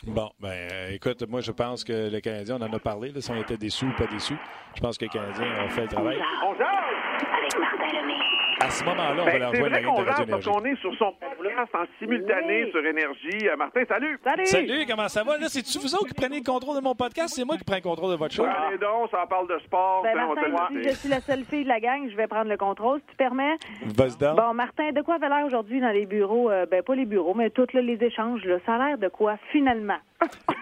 Bon, ben, euh, écoute, moi, je pense que le Canadien, on en a parlé, là, si on était déçus ou pas déçus. Je pense que le Canadien a fait le travail. Avec Martin Lemay. À ce moment-là, on va Ben, leur la game de Radio parce Énergie. qu'on est sur son podcast en simultané Oui. sur Énergie. Euh, Martin, salut! Salut! Salut, comment ça va? Là, c'est-tu vous autres qui prenez le contrôle de mon podcast? C'est moi qui prends le contrôle de votre show? Allez donc, ça parle de sport. Ben, on te Martin, je suis la seule fille de la gang, je vais prendre le contrôle, si tu permets. Vas-y donc. Bon, Martin, de quoi avait l'air aujourd'hui dans les bureaux? Euh, ben, pas les bureaux, mais tous les échanges. Là. Ça a l'air de quoi, finalement?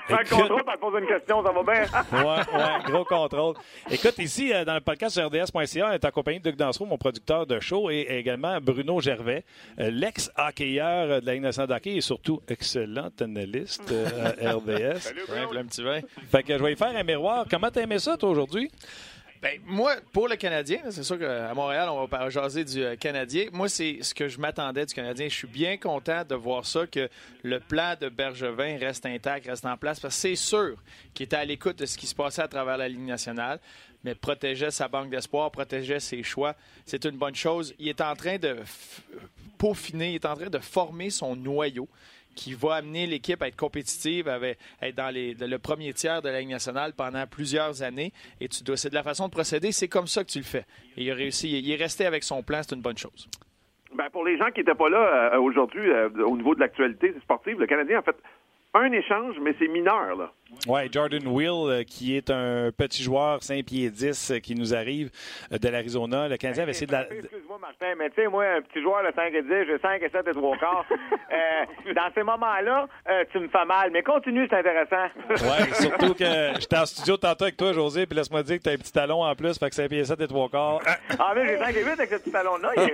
Écoute- contrôle, tu poses une question, ça va bien. Ouais, ouais, gros contrôle. Écoute, ici, euh, dans le podcast sur RDS.ca, on est accompagné de Doug Dansereau, mon producteur de show, et également Bruno Gervais, euh, l'ex-hockeyeur de la Ligue nationale de hockey et surtout excellent analyste euh, à RDS. Simple, un petit vin. Fait que je vais y faire un miroir. Comment t'as aimé ça, toi, aujourd'hui? Ben, moi, pour le Canadien, c'est sûr qu'à Montréal, on va jaser du euh, Canadien. Moi, c'est ce que je m'attendais du Canadien. Je suis bien content de voir ça, que le plan de Bergevin reste intact, reste en place, parce que c'est sûr qu'il était à l'écoute de ce qui se passait à travers la Ligue nationale, mais protégeait sa banque d'espoir, protégeait ses choix. C'est une bonne chose. Il est en train de peaufiner, il est en train de former son noyau qui va amener l'équipe à être compétitive, à être dans les- le premier tiers de la Ligue nationale pendant plusieurs années. Et tu dois, c'est de la façon de procéder, c'est comme ça que tu le fais. Et il a réussi, il est resté avec son plan, c'est une bonne chose. Ben, pour les gens qui n'étaient pas là euh, aujourd'hui, euh, au niveau de l'actualité sportive, le Canadien a fait un échange, mais c'est mineur. Là. Ouais, Jordan Will, euh, qui est un petit joueur 5 pieds 10 euh, qui nous arrive euh, de l'Arizona. Le Canadien avait essayé de la... Excuse-moi, Martin, mais tu sais, moi, un petit joueur de 5 et 10, j'ai 5 et 7 et 3 quarts. Euh, dans ces moments-là, euh, tu me fais mal. Mais continue, c'est intéressant. Ouais, surtout que j'étais en studio tantôt avec toi, José, puis laisse-moi dire que t'as un petit talon en plus, fait que 5 pieds 7 et 3 quarts. ah, mais j'ai 5 et 8 avec ce petit talon-là. ouais.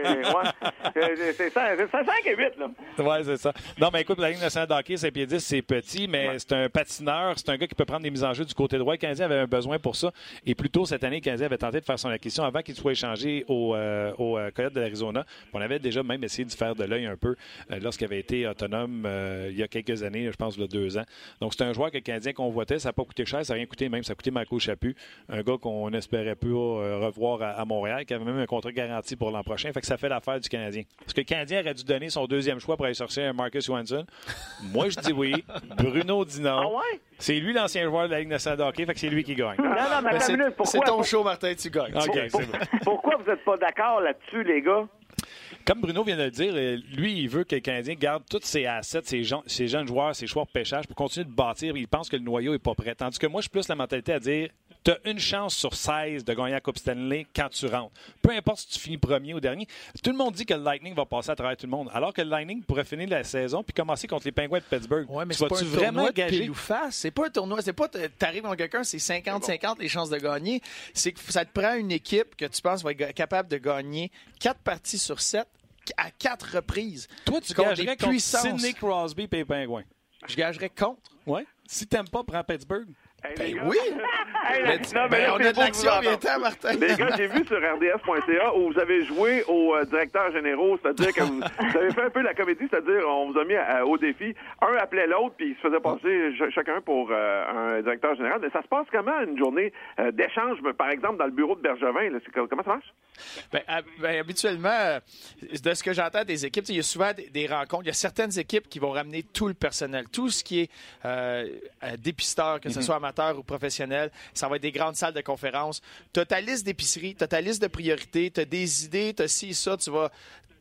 C'est- C'est ça, c'est ça, 5 et 8, là. Ouais, c'est ça. Non, mais écoute, la Ligue nationale de hockey, 5 pieds 10, c'est petit, mais c'est un patineur, c'est un gars qui peut prendre des mises en jeu du côté droit. Le Canadien avait un besoin pour ça. Et plus tôt cette année, le Canadien avait tenté de faire son acquisition avant qu'il soit échangé au, euh, au euh, Coyote de l'Arizona. On avait déjà même essayé de faire de l'œil un peu euh, lorsqu'il avait été autonome euh, il y a quelques années, je pense, il y a deux ans. Donc, c'est un joueur que le Canadien convoitait. Ça n'a pas coûté cher, ça n'a rien coûté même. Ça a coûté Marco Chaput, un gars qu'on espérait plus revoir à, à Montréal, qui avait même un contrat garanti pour l'an prochain. Fait que ça fait l'affaire du Canadien. Parce que le Canadien aurait dû donner son deuxième choix pour aller chercher un Marcus Johansson. Moi, je dis oui. Bruno dit non. Ah ouais? C'est lui l'ancien joueur de la Ligue nationale de hockey, fait que c'est lui qui gagne. Non, non, mais Ben, attends c'est une minute. c'est Pourquoi, ton show, Martin, tu gagnes. C'est pourquoi vous n'êtes pas d'accord là-dessus, les gars? Comme Bruno vient de le dire, euh, lui, il veut que le Canadien garde tous ses assets, ses, gens- ses jeunes joueurs, ses choix de pêchage pour continuer de bâtir. Il pense que le noyau n'est pas prêt. Tandis que moi, je suis plus la mentalité à dire tu as une chance sur 16 de gagner la Coupe Stanley quand tu rentres. Peu importe si tu finis premier ou dernier. Tout le monde dit que le Lightning va passer à travers tout le monde. Alors que le Lightning pourrait finir la saison puis commencer contre les Pingouins de Pittsburgh. Ouais, mais tu c'est pas vas-tu vraiment tournoi de gager? pile ou face. C'est pas un tournoi. C'est pas t'arrives dans quelqu'un, c'est 50-50 les chances de gagner. C'est que ça te prend une équipe que tu penses va être capable de gagner 4 parties sur 7 à 4 reprises. Toi, tu Contre gagerais des contre. Sidney Crosby et les Pingouins. Je gagerais contre. Ouais. Si t'aimes pas, prends Pittsburgh. Hey, Ben gars. oui! Hey, Mais, non, ben, mais là, on a de l'action, entendre. Martin. Les gars, j'ai vu sur RDS.ca où vous avez joué au euh, directeur généraux, c'est-à-dire que vous, vous avez fait un peu la comédie, c'est-à-dire on vous a mis à- au défi. Un appelait l'autre, puis il se faisait passer ch- chacun pour euh, un directeur général. Mais ça se passe comment, une journée euh, d'échange, par exemple, dans le bureau de Bergevin? là? Comment ça marche? Ben, hab- ben, habituellement, euh, de ce que j'entends des équipes, il y a souvent des, des rencontres. Il y a certaines équipes qui vont ramener tout le personnel, tout ce qui est dépisteur, que ce soit ou professionnel. Ça va être des grandes salles de conférence. Tu as ta liste d'épicerie, tu as ta liste de priorités, tu as des idées, tu as ci, ça, tu vas.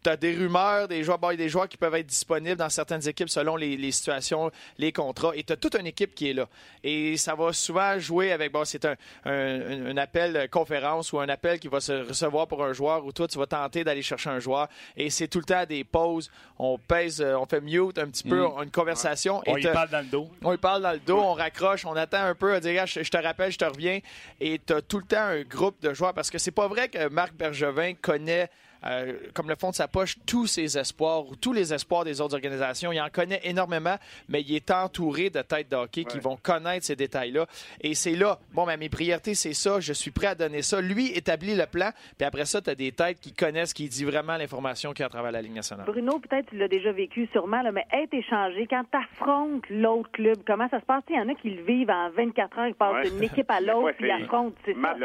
Tu as des rumeurs, des joueurs, a des joueurs qui peuvent être disponibles dans certaines équipes selon les, les situations, les contrats. Et tu as toute une équipe qui est là. Et ça va souvent jouer avec, bon, c'est un, un, un appel conférence ou un appel qui va se recevoir pour un joueur où toi, tu vas tenter d'aller chercher un joueur. Et c'est tout le temps des pauses. On pèse, euh, on fait mute un petit peu, on a une conversation. On et t'as- parle dans le dos. on lui parle dans le dos, on raccroche, on attend un peu, on dit, Regarde, je, je te rappelle, je te reviens. Et tu as tout le temps un groupe de joueurs parce que c'est pas vrai que Marc Bergevin connaît euh, comme le fond de sa poche tous ses espoirs ou tous les espoirs des autres organisations. Il en connaît énormément, mais il est entouré de têtes de hockey qui vont connaître ces détails-là. Et c'est là, bon, ben, mes priorités, c'est ça, je suis prêt à donner ça. Lui établit le plan, puis après ça, tu as des têtes qui connaissent, qui disent vraiment l'information qu'il y a à travers la Ligue nationale. Bruno, peut-être tu l'as déjà vécu sûrement, là, mais être échangé, quand tu affrontes l'autre club, comment ça se passe? Il y en a qui le vivent en 24 heures, ils passent Ouais. d'une équipe à l'autre, Ouais, puis ils affrontent. Matt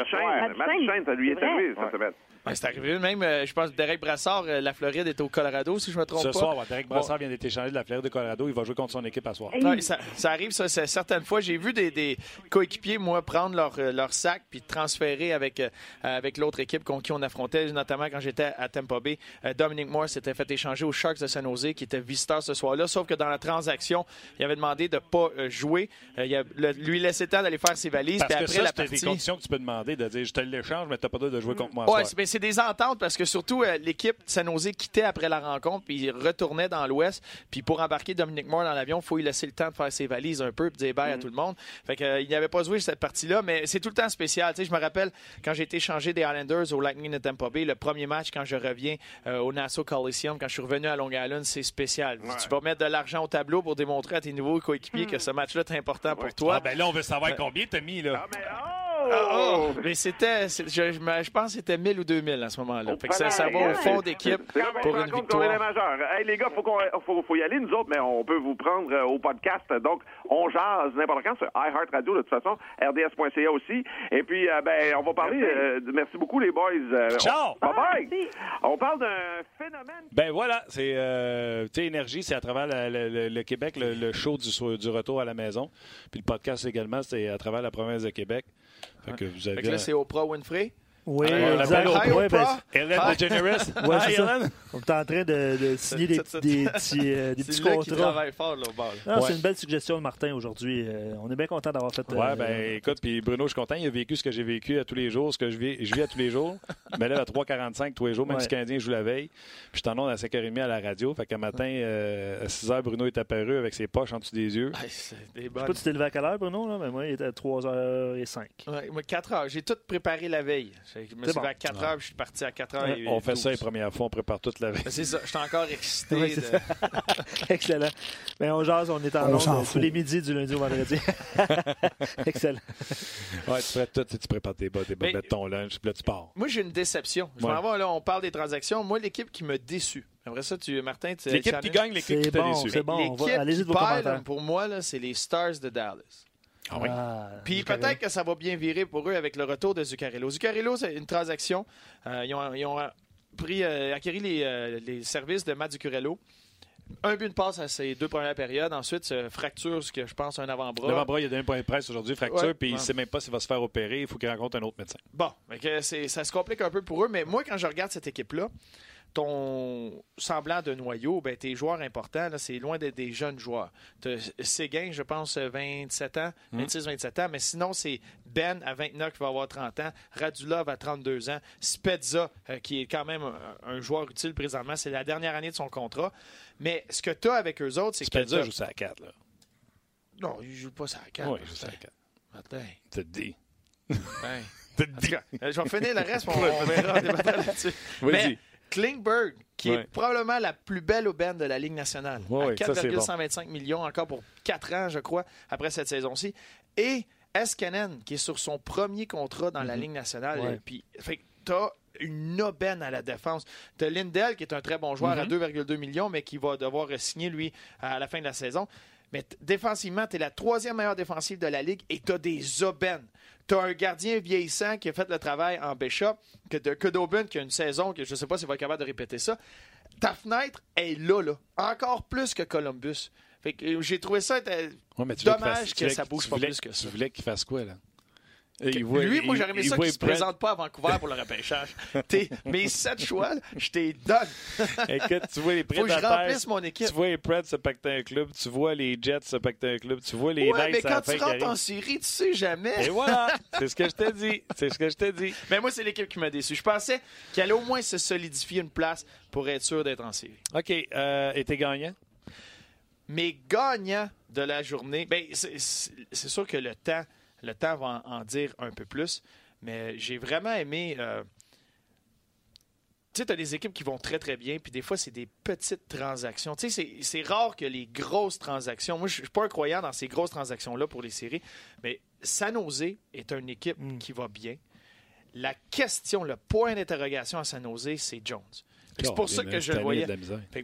ça lui est arrivé cette semaine. Ben, c'est arrivé même, euh, je pense, Derek Brassard, euh, la Floride est au Colorado, si je me trompe Ce pas. soir, ouais, Derek Brassard vient d'être échangé de la Floride de Colorado. Il va jouer contre son équipe à soir. Ouais, ça, ça arrive, ça, c'est- certaines fois. J'ai vu des, des coéquipiers, moi, prendre leur, euh, leur sac puis transférer avec, euh, avec l'autre équipe contre qui on affrontait, notamment quand j'étais à Tampa Bay. Euh, Dominic Moore s'était fait échanger aux Sharks de San Jose, qui était visiteur ce soir-là, sauf que dans la transaction, il avait demandé de ne pas euh, jouer. Euh, il a- le- lui laisser le temps d'aller faire ses valises, Parce puis que après ça, la c'est des conditions que tu peux demander de dire je te l'échange, mais tu n'as pas le droit de jouer contre moi. c'est ben, c'est des ententes parce que surtout euh, l'équipe de San Jose quittait après la rencontre puis il retournait dans l'Ouest. Puis pour embarquer Dominic Moore dans l'avion, il faut lui laisser le temps de faire ses valises un peu puis dire bye à tout le monde. Fait que, euh, il n'avait pas joué cette partie-là, mais c'est tout le temps spécial. Tu sais, je me rappelle quand j'ai été échangé des Islanders au Lightning de Tampa Bay, le premier match quand je reviens euh, au Nassau Coliseum, quand je suis revenu à Long Island, c'est spécial. Tu vas mettre de l'argent au tableau pour démontrer à tes nouveaux coéquipiers que ce match-là est important pour toi. Ah, ben là, on veut savoir combien t'as mis, là. Ah, mais oh! Oh! Mais c'était, je, je me- je pense que c'était 1000 ou 2000 à ce moment-là. Oh, Fait que ça, ça va au fond d'équipe pour on une est victoire. majeurs. Hey, les gars, faut, faut, faut y aller, nous autres, mais on peut vous prendre euh, au podcast. Donc, on jase n'importe quand sur iHeartRadio, de toute façon, RDS.ca aussi. Et puis, euh, ben, on va parler. euh, de- merci beaucoup, les boys. Euh, Ciao! on- Bye-bye! merci. On parle d'un phénomène Ben voilà, c'est euh, tu sais, énergie, c'est à travers la- la- le, le Québec, le, le show du retour à la maison. Puis le podcast également, c'est à travers la province de Québec. Fait que vous avez. Fait que là, c'est Oprah Winfrey. Oui, on exact. l'appelle Hi, Ouais, ben, Ah. DeGeneres. Ouais, c'est ça. On est en train de, de signer des, petits, euh, des petits C'est contrats. travaille fort, là, au bord. là. Non, Ouais. C'est une belle suggestion de Martin aujourd'hui. Euh, on est bien content d'avoir fait. Ouais, euh, ben écoute, puis Bruno, je suis content. Il a vécu ce que j'ai vécu à tous les jours, ce que je vis, je vis à tous les jours. Mais là, à 3h45 tous les jours, même Ouais. si le Canadien joue la veille. Puis je t'en à 5h30 à la radio. Fait qu'un matin, euh, à 6h, Bruno est apparu avec ses poches en dessous des yeux. C'est des Je sais pas, tu t'es levé à quelle heure, Bruno? Là? Ben, moi, il était à 3h05. Ouais, moi, 4 heures. J'ai tout préparé la veille. Je me suis bon. à 4 heures, puis je suis parti à 4 heures. et On fait ça les 12. premières fois, on prépare toute la veille. Ben, C'est ça. Je suis encore excité. Ouais, de-. Excellent. Ben, on jase, on est en On euh, tous les midis du lundi au vendredi. Excellent. Ouais, tu, prêtes tout, tu prépares tes bottes, tes Mais- bobettes, ton lunch, puis là, tu pars. Moi, j'ai une déception. Je Ouais. là, on parle des transactions. Moi, l'équipe qui m'a déçu. Après ça, tu, Martin, tu L'équipe qui gagne, l'équipe C'est qui t'a bon, déçu. c'est bon. allez-y de vos commentaires. pour moi, c'est les Stars de Dallas. Ah oui. Ah, Puis peut-être que ça va bien virer pour eux avec le retour de Zuccarello. Zuccarello, c'est une transaction. Euh, ils, ont, ils ont pris, euh, acquis les, euh, les services de Matt Zuccarello. Un but de passe à ses deux premières périodes. Ensuite, fracture ce que je pense un avant-bras. L'avant-bras, il a donné un point de presse aujourd'hui, fracture, Ouais. puis il ne sait même pas s'il va se faire opérer. Il faut qu'il rencontre un autre médecin. Bon, fait que c'est- ça se complique un peu pour eux, mais moi, quand je regarde cette équipe-là, ton semblant de noyau, ben, tes joueurs importants, c'est loin d'être des jeunes joueurs. T'as Séguin, je pense, 27 ans, 26-27 ans, mais sinon, c'est Ben à 29 qui va avoir 30 ans, Radulov à 32 ans, Spezza, euh, qui est quand même un, un joueur utile présentement, c'est la dernière année de son contrat. Mais ce que tu as avec eux autres, c'est que. Spezza t'as- joue ça à 4, là. Non, il joue pas ça à 4. Oui, joue ça à 4. Attends. Tu te dis. Ben. Euh, je vais finir le reste, on, on verra. débattra là-dessus. Vas-y. Klingberg, qui Ouais. est probablement la plus belle aubaine de la Ligue nationale, Ouais, à ouais, ça, c'est bon. 4,125 millions encore pour 4 ans, je crois, après cette saison-ci. Et Eskanen, qui est sur son premier contrat dans la Ligue nationale. Ouais. Et Puis, fait que t'as une aubaine à la défense. T'as Lindell, qui est un très bon joueur à 2,2 millions, mais qui va devoir signer, lui, à la fin de la saison. Mais défensivement, tu es la troisième meilleure défensive de la Ligue et tu as des aubaines. Tu as un gardien vieillissant qui a fait le travail en Bishop, que de qui a une saison que je ne sais pas s'il va être capable de répéter ça. Ta fenêtre est là, là. Encore plus que Columbus. Fait que euh, j'ai trouvé ça euh, Ouais, mais tu veux qu'il dommage que ça bouge pas voulais- plus que ça. Tu voulais qu'il fasse quoi, là? Que- Il voit- lui, moi, j'aurais aimé il ça qu'il se Brett. présente pas à Vancouver pour le repêchage. Mes sept choix, je t'ai donne. Écoute, tu vois les Faut que je remplisse mon équipe. Tu vois les Preds se pacter un club. Tu vois les Jets se pacter un club. Tu vois les Ouais, mais Knights quand tu rentres en série, tu sais jamais. Et voilà! C'est ce que je t'ai dit. C'est ce que je t'ai dit. Mais moi, c'est l'équipe qui m'a déçu. Je pensais qu'il allait au moins se solidifier une place pour être sûr d'être en série. OK. Euh, et t'es gagnant? Mais gagnant de la journée, ben, c'est sûr que le temps, le temps va en, en dire un peu plus. Mais j'ai vraiment aimé. euh, tu sais, tu as des équipes qui vont très, très bien, puis des fois, c'est des petites transactions. Tu sais, c'est- rare que les grosses transactions. Moi, je suis pas un croyant dans ces grosses transactions-là pour les séries, mais San Jose est une équipe Mm. qui va bien. La question, le point d'interrogation à San Jose, c'est Jones. C'est pour ça que je le voyais.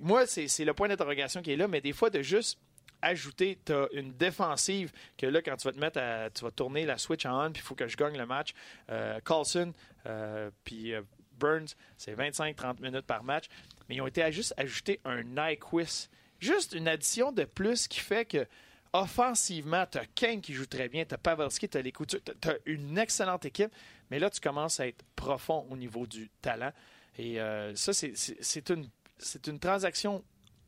Moi, c'est le point d'interrogation qui est là, mais des fois, de juste ajouter, tu as une défensive que là, quand tu vas te mettre à. Tu vas tourner la switch en on, puis il faut que je gagne le match. Euh, Carlson, euh, puis euh, Burns, c'est 25-30 minutes par match. Mais ils ont été à juste ajouter un Nyquist. Juste une addition de plus qui fait que. Offensivement, tu as Kane qui joue très bien, tu as Pavelski, tu as les coutures, tu as une excellente équipe, mais là, tu commences à être profond au niveau du talent. Et ça, c'est- une, c'est une transaction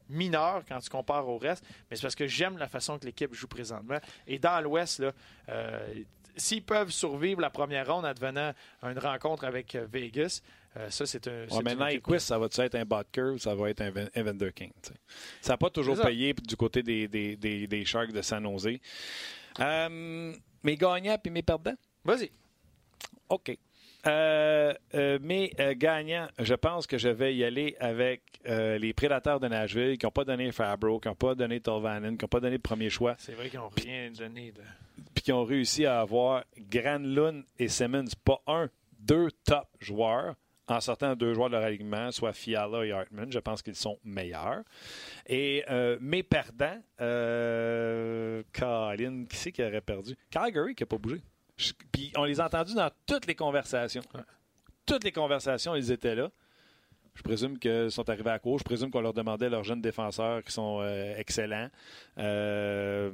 mineure quand tu compares au reste, mais c'est parce que j'aime la façon que l'équipe joue présentement. Et dans l'Ouest, là, euh, s'ils peuvent survivre la première ronde en devenant une rencontre avec euh, Vegas, euh, ça, c'est un. Ouais, équipe- Nyquist, ça va-tu être un Butker ou ça va être un Evander King? Ça n'a pas toujours payé du côté des, des, des, des Sharks de San Jose. Euh, mes gagnants puis mes perdants? Vas-y. OK. Euh, euh, mes euh, gagnants, je pense que je vais y aller avec les prédateurs de Nashville qui n'ont pas donné Fabro, qui n'ont pas donné Tolvanen, qui n'ont pas donné le premier choix, C'est vrai qu'ils n'ont rien donné de. puis qui ont réussi à avoir Granlund et Simmons, pas un, deux top joueurs, en sortant deux joueurs de leur alignement, soit Fiala et Hartman. Je pense qu'ils sont meilleurs. Et euh, mes perdants, euh, Colin, qui c'est qui aurait perdu? Calgary qui n'a pas bougé. Je- Puis on les a entendus dans toutes les conversations. Toutes les conversations, ils étaient là. Je présume qu'ils sont arrivés à court. Je présume qu'on leur demandait leurs jeunes défenseurs qui sont euh, excellents. Euh,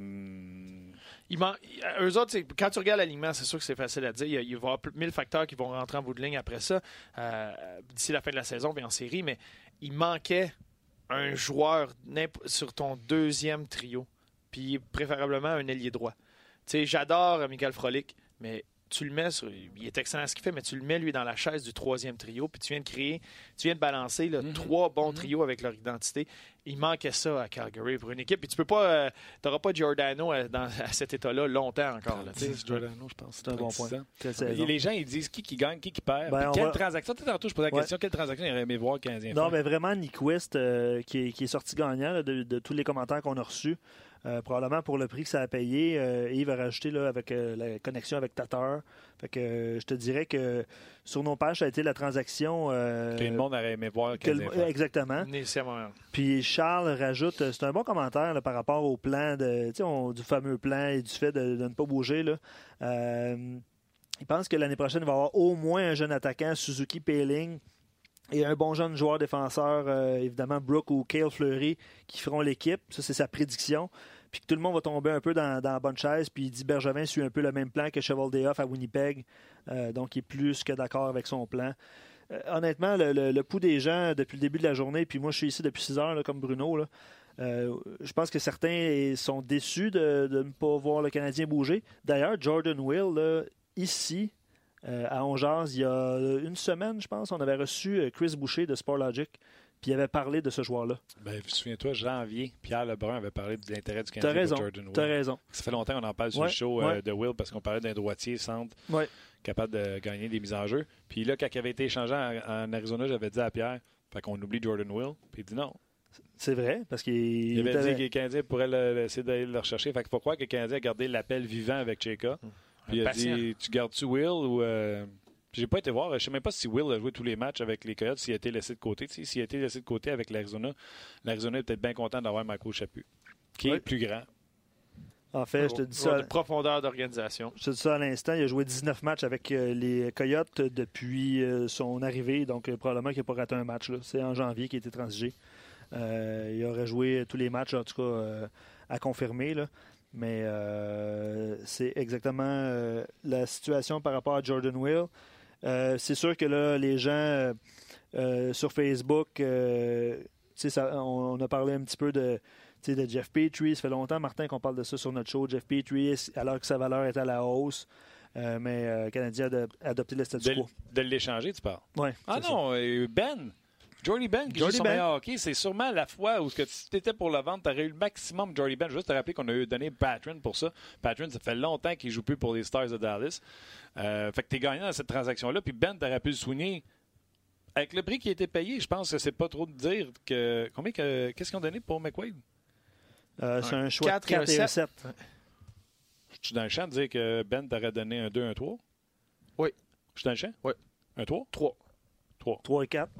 Ils man- Eux autres, quand tu regardes l'alignement, c'est sûr que c'est facile à dire. Il, y a- il va y avoir 1000 facteurs qui vont rentrer en bout de ligne après ça, euh, d'ici la fin de la saison, puis en série, mais il manquait un joueur sur ton deuxième trio, puis préférablement un ailier droit. J'adore euh, Michael Frolic, mais tu le mets sur. Il est excellent à ce qu'il fait, mais tu le mets, lui, dans la chaise du troisième trio, puis tu viens de créer, tu viens de balancer là, trois bons trios avec leur identité. Il manquait ça à Calgary pour une équipe. Puis tu peux pas. tu n'auras pas Giordano à, dans, à cet état-là longtemps encore. là, tu sais. 10 Giordano, je pense. C'est un bon 36 point. Et. Les gens, ils disent qui qui gagne, qui qui perd? Ben, quelle va- transaction? Tu sais, tantôt, je posais la Ouais. question, quelle transaction il aurait aimé voir le Canadien Non, mais vraiment, Nyquist, euh, qui, est, qui est sorti gagnant là, de, de tous les commentaires qu'on a reçus, euh, probablement pour le prix que ça a payé. euh, Yves a rajouté là, avec euh, la connexion avec Tatar. Fait que euh, je te dirais que sur nos pages, ça a été la transaction. euh, Que le monde aurait aimé voir que le- exactement. Nécessairement. Puis Charles rajoute, c'est un bon commentaire là, par rapport au plan de, on- du fameux plan et du fait de, de ne pas bouger. Là. Euh, il pense que l'année prochaine, il va y avoir au moins un jeune attaquant, Suzuki Payling, et un bon jeune joueur défenseur, euh, évidemment Brooke ou Cale Fleury, qui feront l'équipe. Ça, c'est sa prédiction. Puis que tout le monde va tomber un peu dans, la bonne chaise. Puis il dit Bergevin suit un peu le même plan que Cheval à Winnipeg. Euh, donc, il est plus que d'accord avec son plan. Euh, honnêtement, le, le- pouls des gens depuis le début de la journée, puis moi je suis ici depuis 6 heures, comme Bruno, je pense que certains sont déçus de, ne pas voir le Canadien bouger. D'ailleurs, Jordan Will, ici, euh, à Ongeaz, il y a une semaine, je pense, on avait reçu euh, Chris Boucher de Sportlogic, puis il avait parlé de ce joueur-là. Ben, souviens-toi, janvier, Pierre Lebrun avait parlé de l'intérêt du Canadien raison. pour Jordan Will. T'as raison. Ça fait longtemps qu'on en parle sur Ouais, le show euh, de Will parce qu'on parlait d'un droitier centre Ouais. capable de gagner des mises en jeu. Puis là, quand il avait été échangé en, en Arizona, j'avais dit à Pierre, fait qu'on oublie Jordan Will. Puis il dit non. C'est vrai, parce qu'il Il avait dit que les Canadiens pourraient le- essayer d'aller le rechercher. Fait qu'il faut croire que le Canadien a gardé l'appel vivant avec Cheka. Puis il a Patient. dit Tu gardes-tu Will ou. Euh... J'ai pas été voir. Je sais même pas si Will a joué tous les matchs avec les Coyotes, s'il a été laissé de côté. S'il a été laissé de côté avec l'Arizona, l'Arizona est peut-être bien content d'avoir Michael Chaput, qui est plus grand. En fait, je te dis ça. De profondeur d'organisation. Je te dis ça à l'instant, il a joué 19 matchs avec euh, les Coyotes depuis euh, son arrivée, donc euh, probablement qu'il n'a pas raté un match. là. C'est en janvier qu'il a été transigé. Euh, il aurait joué tous les matchs, en tout cas, euh, à confirmer. là. Mais euh, c'est exactement euh, la situation par rapport à Jordan Will. Euh, c'est sûr que là, les gens sur Facebook, ça- on, on a parlé un petit peu de, de Jeff Petrie. Ça fait longtemps, Martin, qu'on parle de ça sur notre show. Jeff Petrie, alors que sa valeur est à la hausse. Mais euh, le Canadien a ado- adopté le statu De, quo. de l'échanger, tu parles? Ouais, Ah non, Ben? Jordy Ben qui joue son Ben. meilleur hockey, c'est sûrement la fois où ce que tu étais pour le vendre, tu aurais eu le maximum Jordy Ben. Juste te rappeler qu'on a eu donné Patron pour ça. Patron, ça fait longtemps qu'il joue plus pour les Stars de Dallas. Euh, fait que tu es gagnant dans cette transaction-là. Puis Ben, tu aurais pu le soigner Avec le prix qui a été payé, je pense que c'est pas trop de dire que. Combien que. Qu'est-ce qu'ils ont donné pour McWade? Euh, c'est un choix Quatre de et un 4 et un 7. Je suis dans le champ de dire que Ben t'aurait donné un 2, un 3? Oui. Je suis dans le champ? Oui. Un 3? 3. 3. 3 et 4.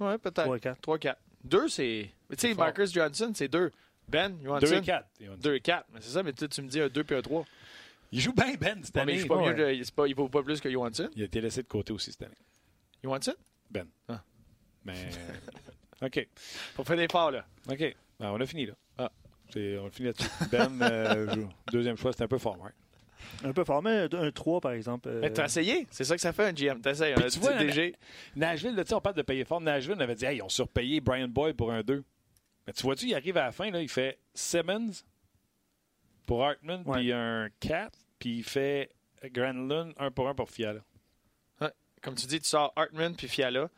Ouais, 3 peut-être. et 4. 3, 4. 2, c'est. Tu sais. Marcus Johnson, c'est 2. Ben, 2 Johansson, et 4. 2 et 4. Mais c'est ça, mais tu me dis un 2 puis un 3. Il joue bien Ben cette année. il il vaut pas plus que Johansson. Il a été laissé de côté aussi cette année. Johansson? Ben. Ah. Mais. OK. Faut faire des efforts, là. OK. Ben, on a fini là. Ah. On a fini là-dessus. Ben, euh, joue. deuxième choix, c'était un peu fort, ouais. Un peu fort, mais un 3 par exemple. euh, Mais t'as essayé? C'est ça que ça fait un GM. T'essayes. Un tu vois, DG. Nashville, là, tu sais, on parle de payer fort. Nashville on avait dit, hey, ils ont surpayé Brian Boyd pour un 2. Mais tu vois-tu, il arrive à la fin, là, il fait Simmons pour Hartman, Ouais. puis un 4, puis il fait Granlund 1 pour 1 pour Fiala. Comme tu dis, tu sors Hartman puis Fiala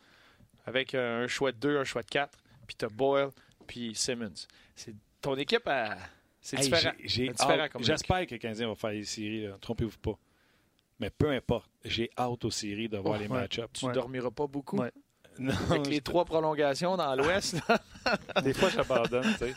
avec un choix de 2, un choix de 4. Puis t'as Boyle puis Simmons. C'est ton équipe à. C'est Hey, différent. j'ai- j'ai C'est différent hâte. comme J'espère que le Canadien va faire les séries, là. trompez-vous pas. Mais peu importe, j'ai hâte aux séries de voir Oh, les ouais. match-ups. Tu Ouais. dormiras pas beaucoup? Ouais. Non, Avec les trois prolongations dans l'Ouest. Des fois, j'abandonne, tu sais.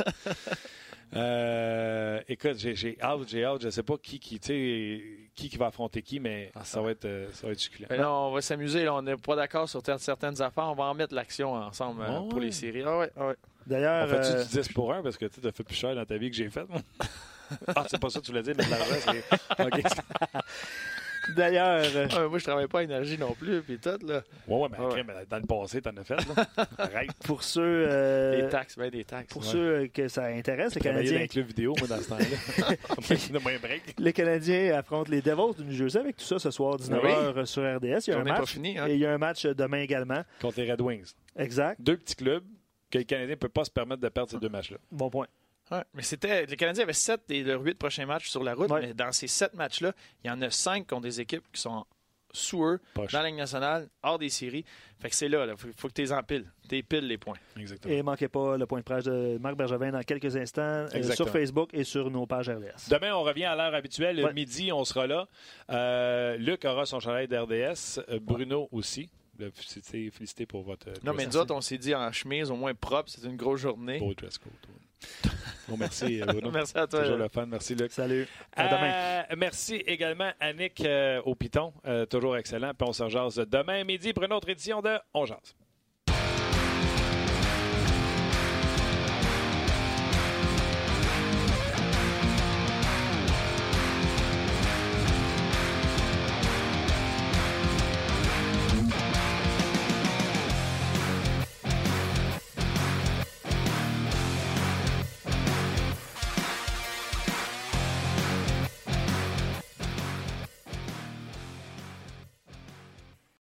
Euh, écoute, j'ai j'ai hâte, j'ai hâte. Je sais pas qui qui, tu sais, qui, qui va affronter qui, mais Ah, ça, va être, euh, ça va être succulent. Mais là, on va s'amuser. là. On n'est pas d'accord sur certaines affaires. On va en mettre l'action ensemble euh, Ouais. pour les séries. Ah ouais, ah ouais. D'ailleurs, On fait-tu euh, du 10 pour 1 parce que tu as fait plus cher dans ta vie que j'ai fait? moi? ah, c'est pas ça que tu voulais dire, mais de l'argent, c'est. OK. d'ailleurs, euh, Ah, moi, je travaille pas à énergie non plus. Puis tout, là. Ouais, ouais, mais Ouais. crème, dans le passé, t'en as fait, là. Arrête. pour ceux, euh, Des taxes, ben des taxes. pour Ouais. ceux euh, que ça intéresse, le Travailler dans Canadien, un club vidéo, moi, dans ce temps-là. Donne-moi un break. les Canadiens affrontent les Devils du New Jersey avec tout ça ce soir, 19h sur RDS. Il y a On un pas match. fini. Hein? Et il y a un match demain également. Contre les Red Wings. Exact. Deux petits clubs que le Canadien ne peut pas se permettre de perdre ces deux matchs-là. Bon point. Ouais, mais c'était. Les Canadiens avaient 7 des leurs 8 prochains matchs sur la route, Ouais. mais dans ces 7 matchs-là, il y en a 5 contre des équipes qui sont sous eux, Poche. dans la Ligue nationale, hors des séries. Fait que c'est là, il faut, faut que tu les empiles. Tu piles les points. Exactement. Et manquez pas le point de presse de Marc Bergevin dans quelques instants euh, sur Facebook et sur nos pages RDS. Demain, on revient à l'heure habituelle. Ouais. Midi, on sera là. Euh, Luc aura son chalet d'RDS. Euh, Bruno aussi. Le- Félicité pour votre euh, Non, mais nous autres, on s'est dit en chemise, au moins propre, c'est une grosse journée. beau dress code. ouais. Bon, merci, euh, Bruno. Merci à toi. Toujours le fun. Merci, Luc. Salut. À demain. Euh, merci également à Nick euh, au Piton. Euh, toujours excellent. Puis on se rejase demain midi pour une autre édition de On Jase.